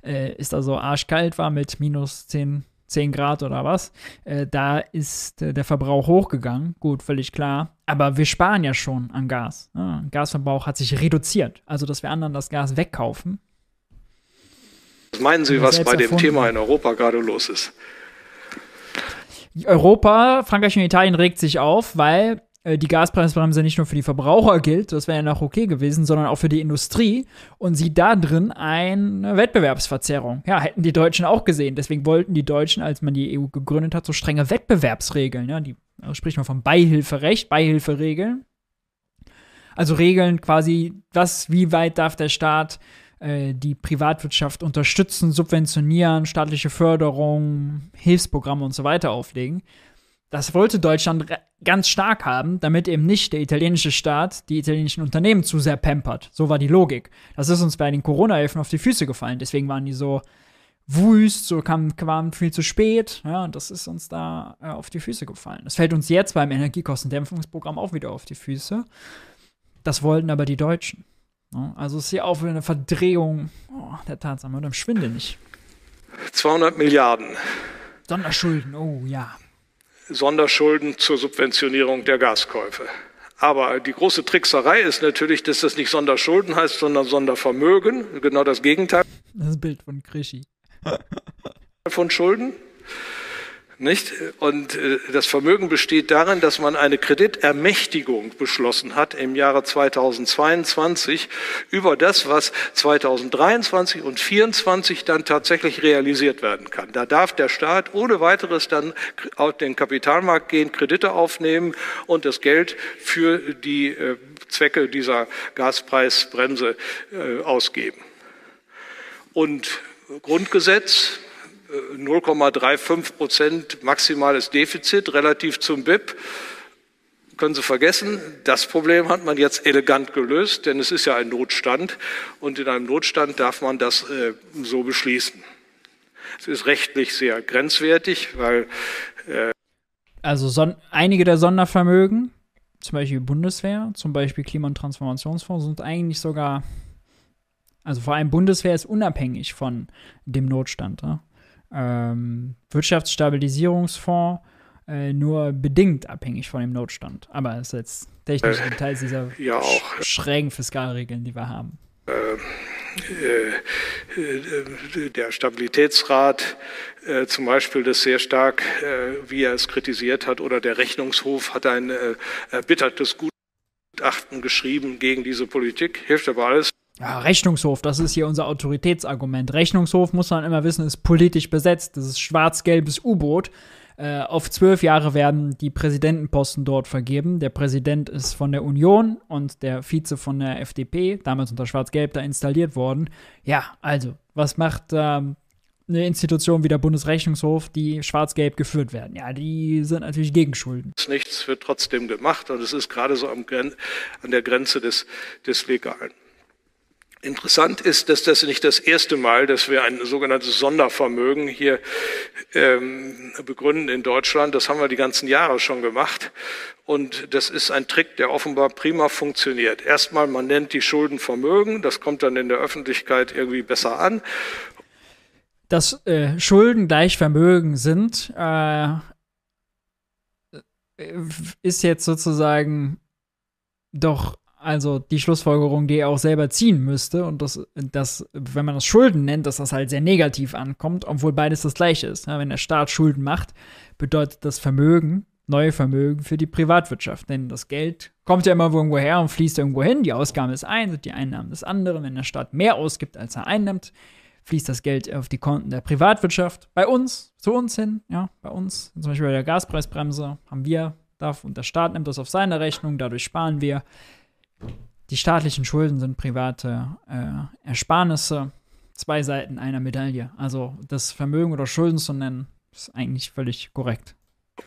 äh, es da so arschkalt war mit minus 10, 10 Grad oder was. Äh, da ist äh, der Verbrauch hochgegangen. Gut, völlig klar. Aber wir sparen ja schon an Gas. Ja, Gasverbrauch hat sich reduziert. Also, dass wir anderen das Gas wegkaufen, meinen Sie, was bei dem Thema in Europa gerade los ist? Europa, Frankreich und Italien regt sich auf, weil äh, die Gaspreisbremse nicht nur für die Verbraucher gilt, das wäre ja noch okay gewesen, sondern auch für die Industrie und sie da drin eine Wettbewerbsverzerrung. Ja, hätten die Deutschen auch gesehen. Deswegen wollten die Deutschen, als man die EU gegründet hat, so strenge Wettbewerbsregeln. Ja, die also spricht man von Beihilferecht, Beihilferegeln. Also Regeln quasi, was, wie weit darf der Staat äh, die Privatwirtschaft unterstützen, subventionieren, staatliche Förderung, Hilfsprogramme und so weiter auflegen. Das wollte Deutschland ganz stark haben, damit eben nicht der italienische Staat die italienischen Unternehmen zu sehr pampert. So war die Logik. Das ist uns bei den Corona-Hilfen auf die Füße gefallen. Deswegen waren die so wüst, so kam, kam viel zu spät. Ja, und das ist uns da äh, auf die Füße gefallen. Das fällt uns jetzt beim Energiekostendämpfungsprogramm auch wieder auf die Füße. Das wollten aber die Deutschen. Also ist hier auch wieder eine Verdrehung oh, der Tatsache oder im Schwindel nicht. 200 Milliarden. Sonderschulden, oh ja. Sonderschulden zur Subventionierung der Gaskäufe. Aber die große Trickserei ist natürlich, dass das nicht Sonderschulden heißt, sondern Sondervermögen. Genau das Gegenteil. Das Bild von Krischi. von Schulden. Nicht? Und äh, das Vermögen besteht darin, dass man eine Kreditermächtigung beschlossen hat im Jahre 2022 über das, was 2023 und 2024 dann tatsächlich realisiert werden kann. Da darf der Staat ohne weiteres dann auf den Kapitalmarkt gehen, Kredite aufnehmen und das Geld für die äh, Zwecke dieser Gaspreisbremse äh, ausgeben. Und Grundgesetz 0,35 Prozent maximales Defizit relativ zum BIP. Können Sie vergessen, das Problem hat man jetzt elegant gelöst, denn es ist ja ein Notstand und in einem Notstand darf man das äh, so beschließen. Es ist rechtlich sehr grenzwertig, weil. Äh also son einige der Sondervermögen, zum Beispiel Bundeswehr, zum Beispiel Klima- und Transformationsfonds, sind eigentlich sogar, also vor allem Bundeswehr ist unabhängig von dem Notstand. Ja? Ähm, Wirtschaftsstabilisierungsfonds äh, nur bedingt abhängig von dem Notstand. Aber es ist jetzt technische äh, Details dieser ja, auch, schrägen Fiskalregeln, die wir haben. Äh, äh, der Stabilitätsrat äh, zum Beispiel das sehr stark, äh, wie er es kritisiert hat, oder der Rechnungshof hat ein äh, erbittertes Gutachten geschrieben gegen diese Politik. Hilft aber alles. Ja, Rechnungshof, das ist hier unser Autoritätsargument. Rechnungshof muss man immer wissen, ist politisch besetzt. Das ist schwarz-gelbes U-Boot. Äh, auf zwölf Jahre werden die Präsidentenposten dort vergeben. Der Präsident ist von der Union und der Vize von der FDP, damals unter Schwarz-Gelb, da installiert worden. Ja, also, was macht ähm, eine Institution wie der Bundesrechnungshof, die schwarz-gelb geführt werden? Ja, die sind natürlich gegen Schulden. Nichts wird trotzdem gemacht und es ist gerade so am an der Grenze des, des Legalen. Interessant ist, dass das nicht das erste Mal, dass wir ein sogenanntes Sondervermögen hier ähm, begründen in Deutschland. Das haben wir die ganzen Jahre schon gemacht. Und das ist ein Trick, der offenbar prima funktioniert. Erstmal, man nennt die Schulden Vermögen. Das kommt dann in der Öffentlichkeit irgendwie besser an. Dass äh, Schulden gleich Vermögen sind, äh, ist jetzt sozusagen doch also die Schlussfolgerung, die er auch selber ziehen müsste und das, das, wenn man das Schulden nennt, dass das halt sehr negativ ankommt, obwohl beides das gleiche ist. Ja, wenn der Staat Schulden macht, bedeutet das Vermögen, neue Vermögen für die Privatwirtschaft. Denn das Geld kommt ja immer irgendwo her und fließt irgendwo hin. Die Ausgaben ist ein und die Einnahmen des anderen. Wenn der Staat mehr ausgibt, als er einnimmt, fließt das Geld auf die Konten der Privatwirtschaft. Bei uns, zu uns hin, ja, bei uns, zum Beispiel bei der Gaspreisbremse, haben wir darf und der Staat nimmt das auf seine Rechnung, dadurch sparen wir. Die staatlichen Schulden sind private äh, Ersparnisse, zwei Seiten einer Medaille. Also das Vermögen oder Schulden zu nennen, ist eigentlich völlig korrekt.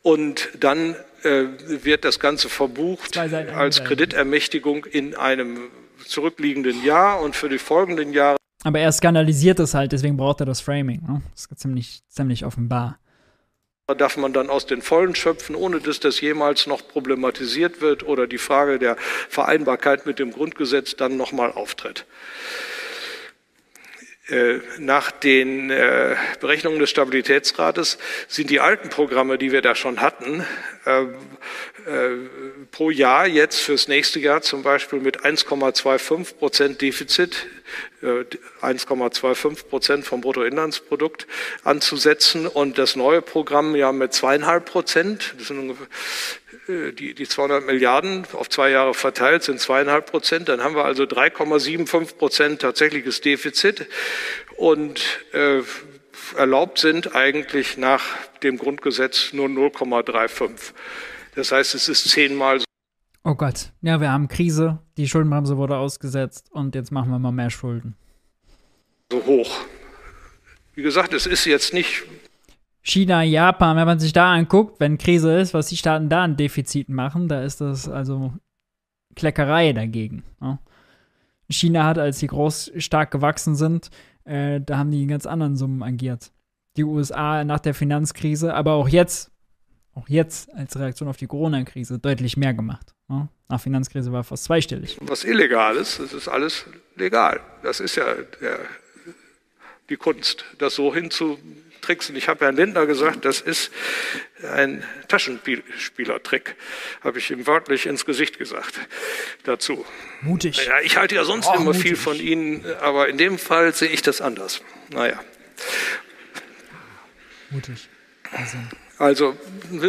Und dann äh, wird das Ganze verbucht als Kreditermächtigung in einem zurückliegenden Jahr und für die folgenden Jahre. Aber er skandalisiert es halt, deswegen braucht er das Framing. Ne? Das ist ziemlich, ziemlich offenbar darf man dann aus den Vollen schöpfen, ohne dass das jemals noch problematisiert wird oder die Frage der Vereinbarkeit mit dem Grundgesetz dann nochmal auftritt. Äh, nach den äh, Berechnungen des Stabilitätsrates sind die alten Programme, die wir da schon hatten, äh, pro Jahr jetzt fürs nächste Jahr zum Beispiel mit 1,25 Prozent Defizit, 1,25 Prozent vom Bruttoinlandsprodukt anzusetzen und das neue Programm ja mit zweieinhalb Prozent, das sind ungefähr die, die 200 Milliarden auf zwei Jahre verteilt sind zweieinhalb Prozent. Dann haben wir also 3,75 Prozent tatsächliches Defizit und äh, erlaubt sind eigentlich nach dem Grundgesetz nur 0,35. Das heißt, es ist zehnmal so. Oh Gott, ja, wir haben Krise, die Schuldenbremse wurde ausgesetzt und jetzt machen wir mal mehr Schulden. So hoch. Wie gesagt, es ist jetzt nicht China, Japan, wenn man sich da anguckt, wenn Krise ist, was die Staaten da an Defiziten machen, da ist das also Kleckerei dagegen. Ja. China hat, als sie groß stark gewachsen sind, äh, da haben die in ganz anderen Summen agiert. Die USA nach der Finanzkrise, aber auch jetzt, auch jetzt als Reaktion auf die Corona-Krise deutlich mehr gemacht. Ja. Nach Finanzkrise war fast zweistellig. Was illegal ist, das ist alles legal. Das ist ja der, die Kunst, das so hinzu Tricks. Und ich habe Herrn Lindner gesagt, das ist ein Taschenspielertrick, habe ich ihm wörtlich ins Gesicht gesagt dazu. Mutig. Ja, ich halte ja sonst oh, immer mutig. viel von Ihnen, aber in dem Fall sehe ich das anders. Naja. Mutig. Also. Also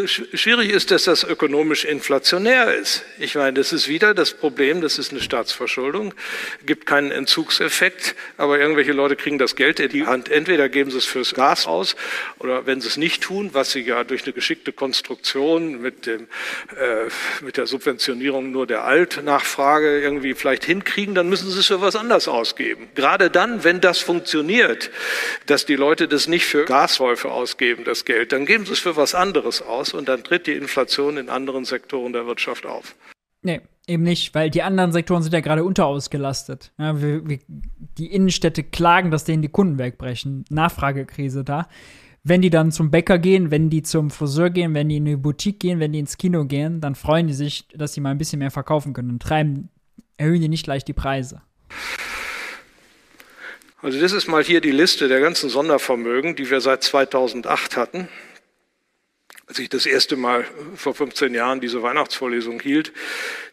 schwierig ist, dass das ökonomisch inflationär ist. Ich meine, das ist wieder das Problem, das ist eine Staatsverschuldung, gibt keinen Entzugseffekt, aber irgendwelche Leute kriegen das Geld in die Hand. Entweder geben sie es fürs Gas aus oder wenn sie es nicht tun, was sie ja durch eine geschickte Konstruktion mit, dem, äh, mit der Subventionierung nur der Altnachfrage irgendwie vielleicht hinkriegen, dann müssen sie es für was anderes ausgeben. Gerade dann, wenn das funktioniert, dass die Leute das nicht für Gasläufe ausgeben, das Geld, dann geben sie es für was anderes aus und dann tritt die Inflation in anderen Sektoren der Wirtschaft auf. Nee, eben nicht, weil die anderen Sektoren sind ja gerade unterausgelastet. Ja, wir, wir, die Innenstädte klagen, dass denen die Kunden wegbrechen. Nachfragekrise da. Wenn die dann zum Bäcker gehen, wenn die zum Friseur gehen, wenn die in eine Boutique gehen, wenn die ins Kino gehen, dann freuen die sich, dass sie mal ein bisschen mehr verkaufen können und treiben, erhöhen die nicht gleich die Preise. Also das ist mal hier die Liste der ganzen Sondervermögen, die wir seit 2008 hatten. Als ich das erste Mal vor 15 Jahren diese Weihnachtsvorlesung hielt.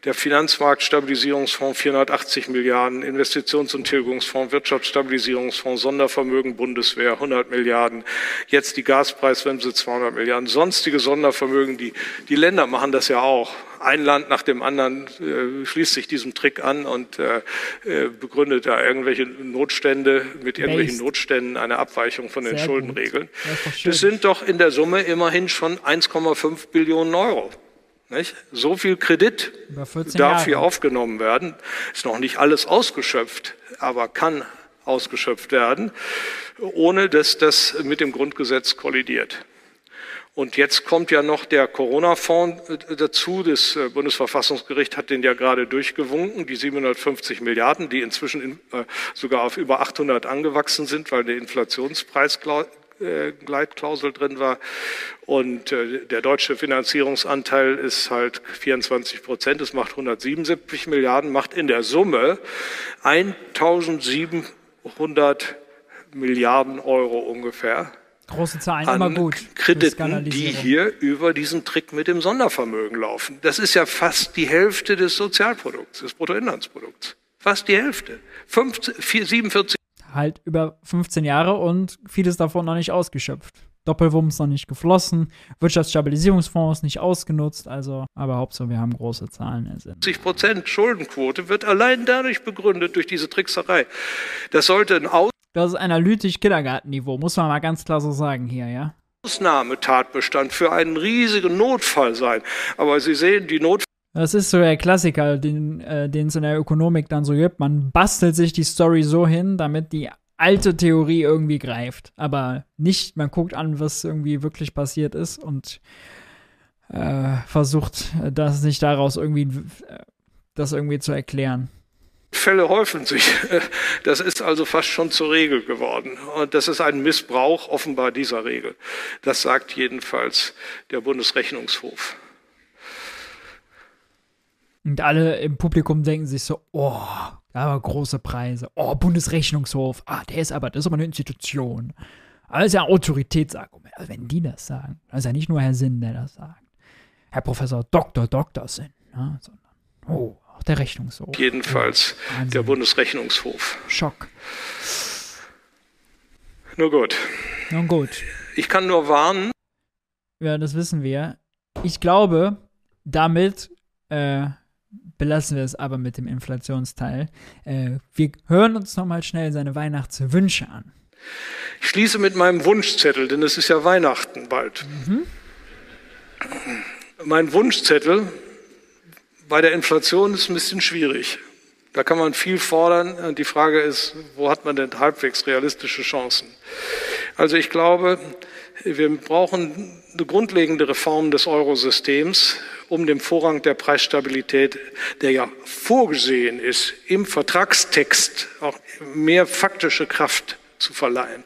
Der Finanzmarktstabilisierungsfonds 480 Milliarden, Investitions- und Tilgungsfonds, Wirtschaftsstabilisierungsfonds, Sondervermögen Bundeswehr 100 Milliarden, jetzt die Gaspreisbremse 200 Milliarden, sonstige Sondervermögen, die, die Länder machen das ja auch. Ein Land nach dem anderen äh, schließt sich diesem Trick an und äh, äh begründet da irgendwelche Notstände mit irgendwelchen Based. Notständen eine Abweichung von den Sehr Schuldenregeln. Das, das sind doch in der Summe immerhin schon 1,5 Billionen Euro. Nicht? So viel Kredit darf hier aufgenommen werden. Ist noch nicht alles ausgeschöpft, aber kann ausgeschöpft werden, ohne dass das mit dem Grundgesetz kollidiert. Und jetzt kommt ja noch der Corona-Fonds äh, dazu. Das äh, Bundesverfassungsgericht hat den ja gerade durchgewunken, die 750 Milliarden, die inzwischen in, äh, sogar auf über 800 angewachsen sind, weil der Inflationspreisgleitklausel drin war. Und der deutsche Finanzierungsanteil ist halt 24 Prozent. Das macht 177 Milliarden, macht in der Summe 1700 Milliarden Euro ungefähr Große Zahlen, immer gut. Krediten, die hier über diesen Trick mit dem Sondervermögen laufen. Das ist ja fast die Hälfte des Sozialprodukts, des Bruttoinlandsprodukts. Fast die Hälfte. 15, 47. Halt über 15 Jahre und vieles davon noch nicht ausgeschöpft. Doppelwumms noch nicht geflossen, Wirtschaftsstabilisierungsfonds nicht ausgenutzt, also, aber Hauptsache wir haben große Zahlen ersinnt. 70 Prozent Schuldenquote wird allein dadurch begründet, durch diese Trickserei. Das sollte ein Aus das ist analytisch Kindergartenniveau, muss man mal ganz klar so sagen hier, ja. Ausnahmetatbestand für einen riesigen Notfall sein. Aber Sie sehen, die Notfall. Das ist so der Klassiker, den äh, es in der Ökonomik dann so gibt. Man bastelt sich die Story so hin, damit die alte Theorie irgendwie greift. Aber nicht, man guckt an, was irgendwie wirklich passiert ist und äh, versucht, das sich daraus irgendwie, äh, das irgendwie zu erklären. Fälle häufen sich. Das ist also fast schon zur Regel geworden. Und das ist ein Missbrauch offenbar dieser Regel. Das sagt jedenfalls der Bundesrechnungshof. Und alle im Publikum denken sich so, oh, aber große Preise. Oh, Bundesrechnungshof. Ah, der ist aber, das ist aber eine Institution. Aber das ist ja ein Autoritätsargument. Also wenn die das sagen, das ist ja nicht nur Herr Sinn, der das sagt. Herr Professor Dr. Dr. Sinn, ne, sondern, oh, auch der Rechnungshof. Jedenfalls Wahnsinn. der Bundesrechnungshof. Schock. Nur gut. Nun gut. Ich kann nur warnen. Ja, das wissen wir. Ich glaube, damit äh, belassen wir es aber mit dem Inflationsteil. Äh, wir hören uns nochmal schnell seine Weihnachtswünsche an. Ich schließe mit meinem Wunschzettel, denn es ist ja Weihnachten bald. Mhm. Mein Wunschzettel bei der Inflation ist es ein bisschen schwierig. Da kann man viel fordern. Die Frage ist, wo hat man denn halbwegs realistische Chancen? Also ich glaube, wir brauchen eine grundlegende Reform des Eurosystems, um dem Vorrang der Preisstabilität, der ja vorgesehen ist, im Vertragstext auch mehr faktische Kraft zu verleihen.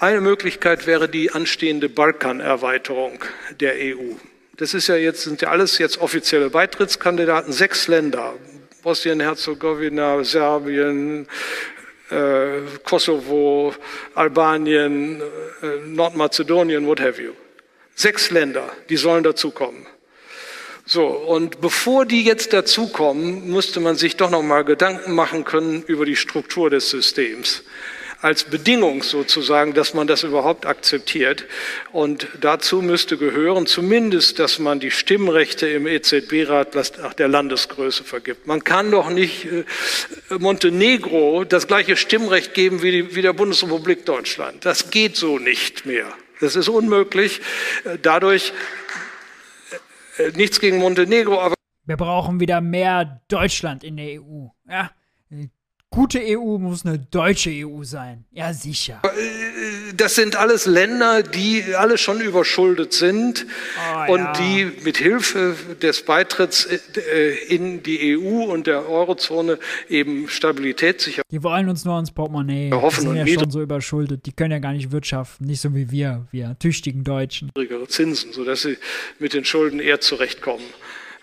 Eine Möglichkeit wäre die anstehende Balkanerweiterung der EU. Das ist ja jetzt, sind ja alles jetzt offizielle Beitrittskandidaten, sechs Länder. Bosnien-Herzegowina, Serbien, äh, Kosovo, Albanien, äh, Nordmazedonien, what have you. Sechs Länder, die sollen dazukommen. So, und bevor die jetzt dazukommen, musste man sich doch noch mal Gedanken machen können über die Struktur des Systems als Bedingung sozusagen, dass man das überhaupt akzeptiert. Und dazu müsste gehören zumindest, dass man die Stimmrechte im EZB-Rat nach der Landesgröße vergibt. Man kann doch nicht äh, Montenegro das gleiche Stimmrecht geben wie, die, wie der Bundesrepublik Deutschland. Das geht so nicht mehr. Das ist unmöglich. Äh, dadurch äh, nichts gegen Montenegro, aber wir brauchen wieder mehr Deutschland in der EU. Ja, gute EU muss eine deutsche EU sein. Ja, sicher. Das sind alles Länder, die alle schon überschuldet sind oh, und ja. die mit Hilfe des Beitritts äh, in die EU und der Eurozone eben Stabilität sichern. Die wollen uns nur ins Portemonnaie. Wir hoffen die sind ja schon so überschuldet. Die können ja gar nicht wirtschaften. Nicht so wie wir, wir tüchtigen Deutschen. Zinsen, sodass sie mit den Schulden eher zurechtkommen.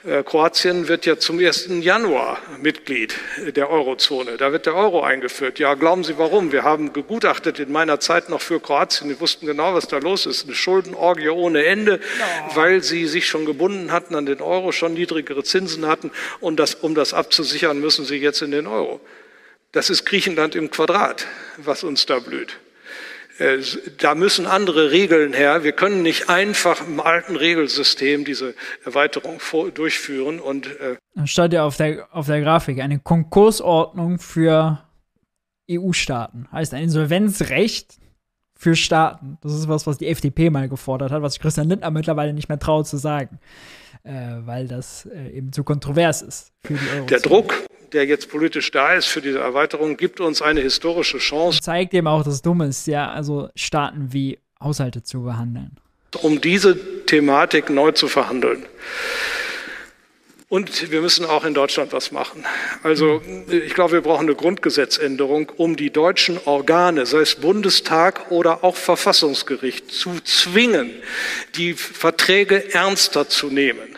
Äh, Kroatien wird ja zum 1. Januar Mitglied der Eurozone. Da wird der Euro eingeführt. Ja, glauben Sie warum? Wir haben gegutachtet in meiner Zeit noch für Kroatien. Wir wussten genau, was da los ist. Eine Schuldenorgie ohne Ende, no. weil sie sich schon gebunden hatten an den Euro, schon niedrigere Zinsen hatten. Und das, um das abzusichern, müssen sie jetzt in den Euro. Das ist Griechenland im Quadrat, was uns da blüht. Äh, da müssen andere Regeln her. Wir können nicht einfach im alten Regelsystem diese Erweiterung vor, durchführen. Und, äh Dann steht ja auf der, auf der Grafik eine Konkursordnung für EU-Staaten. Heißt ein Insolvenzrecht für Staaten. Das ist was, was die FDP mal gefordert hat, was Christian Lindner mittlerweile nicht mehr traut zu sagen, äh, weil das äh, eben zu kontrovers ist für die. Der Druck der jetzt politisch da ist für diese Erweiterung, gibt uns eine historische Chance. Zeigt eben auch das Dumme ist, ja, also Staaten wie Haushalte zu behandeln. Um diese Thematik neu zu verhandeln. Und wir müssen auch in Deutschland was machen. Also ich glaube, wir brauchen eine Grundgesetzänderung, um die deutschen Organe, sei es Bundestag oder auch Verfassungsgericht, zu zwingen, die Verträge ernster zu nehmen.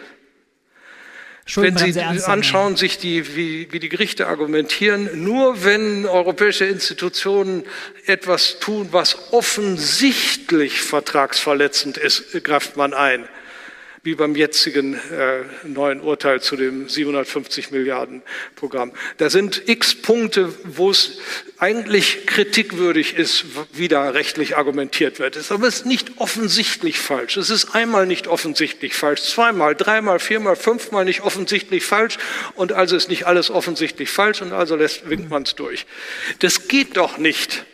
Wenn Sie anschauen, sich die, wie, wie die Gerichte argumentieren, nur wenn europäische Institutionen etwas tun, was offensichtlich vertragsverletzend ist, greift man ein wie beim jetzigen äh, neuen Urteil zu dem 750 Milliarden Programm. Da sind x Punkte, wo es eigentlich kritikwürdig ist, wie da rechtlich argumentiert wird. Aber es ist nicht offensichtlich falsch. Es ist einmal nicht offensichtlich falsch, zweimal, dreimal, viermal, fünfmal nicht offensichtlich falsch und also ist nicht alles offensichtlich falsch und also lässt, winkt man es durch. Das geht doch nicht.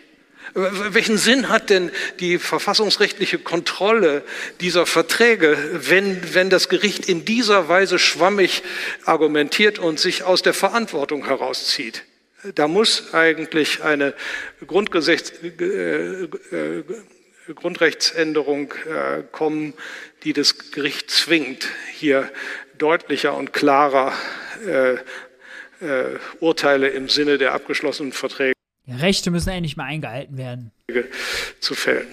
Welchen Sinn hat denn die verfassungsrechtliche Kontrolle dieser Verträge, wenn, wenn das Gericht in dieser Weise schwammig argumentiert und sich aus der Verantwortung herauszieht? Da muss eigentlich eine Grundgesetz, äh, äh, Grundrechtsänderung äh, kommen, die das Gericht zwingt, hier deutlicher und klarer äh, äh, Urteile im Sinne der abgeschlossenen Verträge Rechte müssen endlich mal eingehalten werden. Zu fällen.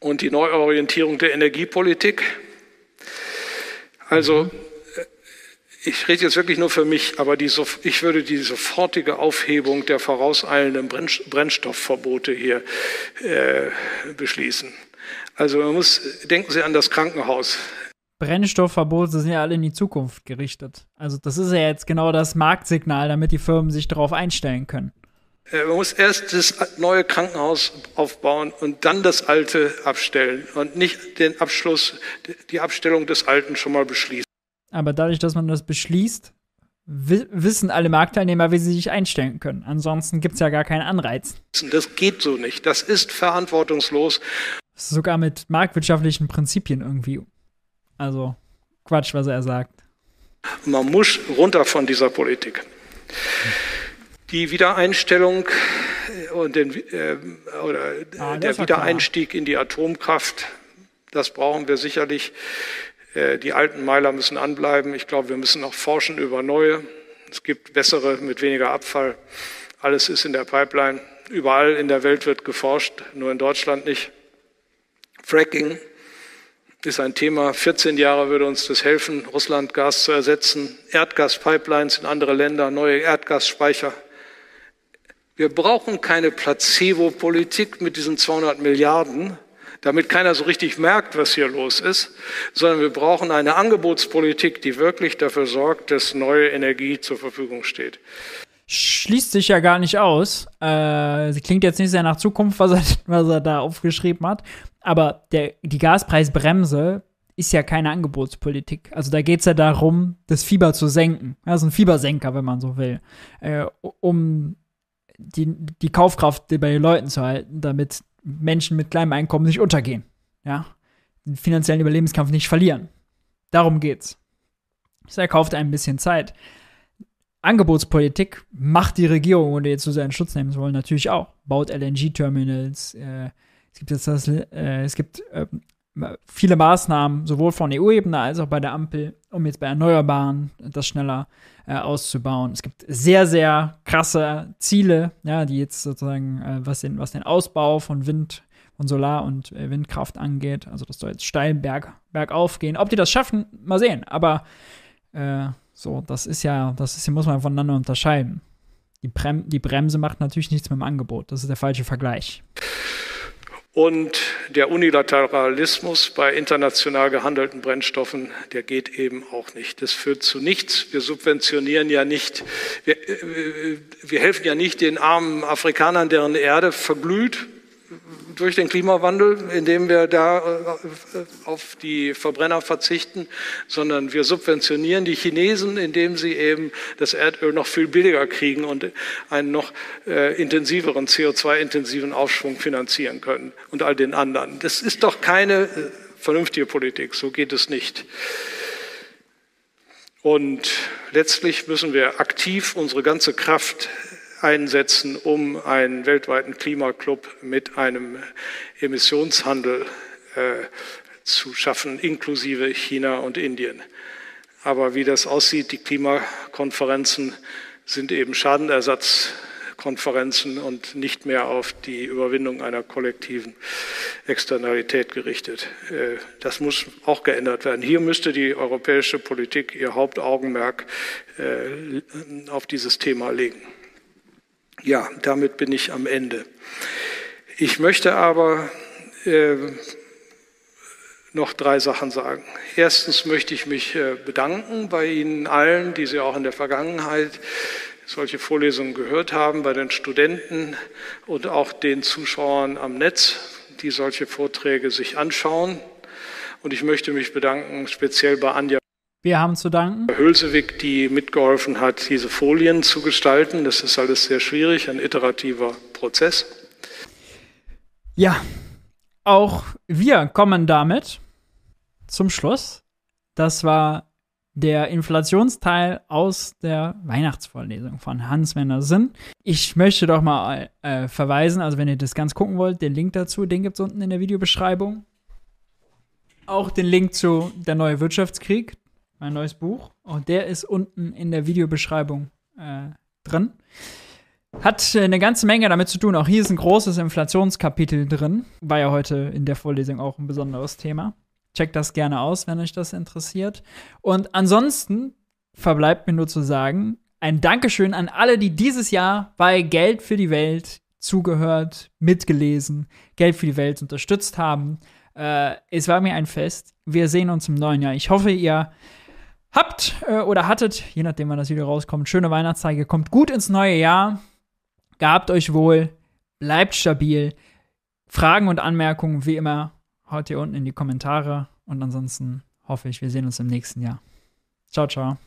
Und die Neuorientierung der Energiepolitik. Also, mhm. ich rede jetzt wirklich nur für mich, aber die, ich würde die sofortige Aufhebung der vorauseilenden Brennstoffverbote hier äh, beschließen. Also man muss, denken Sie an das Krankenhaus. Brennstoffverbote sind ja alle in die Zukunft gerichtet. Also das ist ja jetzt genau das Marktsignal, damit die Firmen sich darauf einstellen können. Äh, man muss erst das neue Krankenhaus aufbauen und dann das alte abstellen und nicht den Abschluss, die Abstellung des alten schon mal beschließen. Aber dadurch, dass man das beschließt, wissen alle Marktteilnehmer, wie sie sich einstellen können. Ansonsten gibt es ja gar keinen Anreiz. Das geht so nicht. Das ist verantwortungslos. Sogar mit marktwirtschaftlichen Prinzipien irgendwie. Also Quatsch, was er sagt. Man muss runter von dieser Politik. Hm. Die Wiedereinstellung äh, und den, äh, oder ah, der Wiedereinstieg in die Atomkraft, das brauchen wir sicherlich. Äh, die alten Meiler müssen anbleiben. Ich glaube, wir müssen auch forschen über neue. Es gibt bessere mit weniger Abfall. Alles ist in der Pipeline. Überall in der Welt wird geforscht, nur in Deutschland nicht. Fracking ist ein Thema. 14 Jahre würde uns das helfen, Russland Gas zu ersetzen. Erdgaspipelines in andere Länder, neue Erdgasspeicher wir brauchen keine Placebo-Politik mit diesen 200 Milliarden, damit keiner so richtig merkt, was hier los ist, sondern wir brauchen eine Angebotspolitik, die wirklich dafür sorgt, dass neue Energie zur Verfügung steht. Schließt sich ja gar nicht aus. Äh, sie klingt jetzt nicht sehr nach Zukunft, was er, was er da aufgeschrieben hat. Aber der, die Gaspreisbremse ist ja keine Angebotspolitik. Also da geht es ja darum, das Fieber zu senken. Also ein Fiebersenker, wenn man so will. Äh, um die, die Kaufkraft bei den Leuten zu halten, damit Menschen mit kleinem Einkommen nicht untergehen. Ja, den finanziellen Überlebenskampf nicht verlieren. Darum geht's. Das erkauft ein bisschen Zeit. Angebotspolitik macht die Regierung, ohne jetzt zu seinen Schutz nehmen zu wollen, natürlich auch. Baut LNG-Terminals. Äh, es gibt jetzt das, äh, es gibt äh, viele Maßnahmen, sowohl von EU-Ebene als auch bei der Ampel, um jetzt bei Erneuerbaren das schneller äh, auszubauen. Es gibt sehr, sehr krasse Ziele, ja, die jetzt sozusagen, äh, was, den, was den Ausbau von Wind, von Solar- und äh, Windkraft angeht. Also das soll jetzt steil berg, bergauf gehen. Ob die das schaffen, mal sehen. Aber äh, so, das ist ja, das ist, muss man voneinander unterscheiden. Die, Brem die Bremse macht natürlich nichts mit dem Angebot. Das ist der falsche Vergleich. Und der Unilateralismus bei international gehandelten Brennstoffen, der geht eben auch nicht. Das führt zu nichts. Wir subventionieren ja nicht, wir, äh, wir helfen ja nicht den armen Afrikanern, deren Erde verglüht durch den Klimawandel, indem wir da äh, auf die Verbrenner verzichten, sondern wir subventionieren die Chinesen, indem sie eben das Erdöl noch viel billiger kriegen und einen noch äh, intensiveren, CO2-intensiven Aufschwung finanzieren können und all den anderen. Das ist doch keine äh, vernünftige Politik, so geht es nicht. Und letztlich müssen wir aktiv unsere ganze Kraft einsetzen, um einen weltweiten Klimaclub mit einem Emissionshandel äh, zu schaffen, inklusive China und Indien. Aber wie das aussieht, die Klimakonferenzen sind eben Schadenersatzkonferenzen und nicht mehr auf die Überwindung einer kollektiven Externalität gerichtet. Äh, das muss auch geändert werden. Hier müsste die europäische Politik ihr Hauptaugenmerk äh, auf dieses Thema legen. Ja, damit bin ich am Ende. Ich möchte aber äh, noch drei Sachen sagen. Erstens möchte ich mich äh, bedanken bei Ihnen allen, die Sie auch in der Vergangenheit solche Vorlesungen gehört haben, bei den Studenten und auch den Zuschauern am Netz, die solche Vorträge sich anschauen. Und ich möchte mich bedanken speziell bei Anja wir haben zu danken. Hülsewig, die mitgeholfen hat, diese Folien zu gestalten. Das ist alles sehr schwierig, ein iterativer Prozess. Ja, auch wir kommen damit zum Schluss. Das war der Inflationsteil aus der Weihnachtsvorlesung von Hans-Werner Sinn. Ich möchte doch mal äh, verweisen, also wenn ihr das ganz gucken wollt, den Link dazu, den gibt es unten in der Videobeschreibung. Auch den Link zu Der neue Wirtschaftskrieg, mein neues Buch. Und der ist unten in der Videobeschreibung äh, drin. Hat äh, eine ganze Menge damit zu tun. Auch hier ist ein großes Inflationskapitel drin. War ja heute in der Vorlesung auch ein besonderes Thema. Checkt das gerne aus, wenn euch das interessiert. Und ansonsten verbleibt mir nur zu sagen, ein Dankeschön an alle, die dieses Jahr bei Geld für die Welt zugehört, mitgelesen, Geld für die Welt unterstützt haben. Äh, es war mir ein Fest. Wir sehen uns im neuen Jahr. Ich hoffe, ihr habt äh, oder hattet, je nachdem, wann das Video rauskommt, schöne Weihnachtstage, kommt gut ins neue Jahr, gabt euch wohl, bleibt stabil. Fragen und Anmerkungen wie immer haut ihr unten in die Kommentare und ansonsten hoffe ich, wir sehen uns im nächsten Jahr. Ciao, ciao.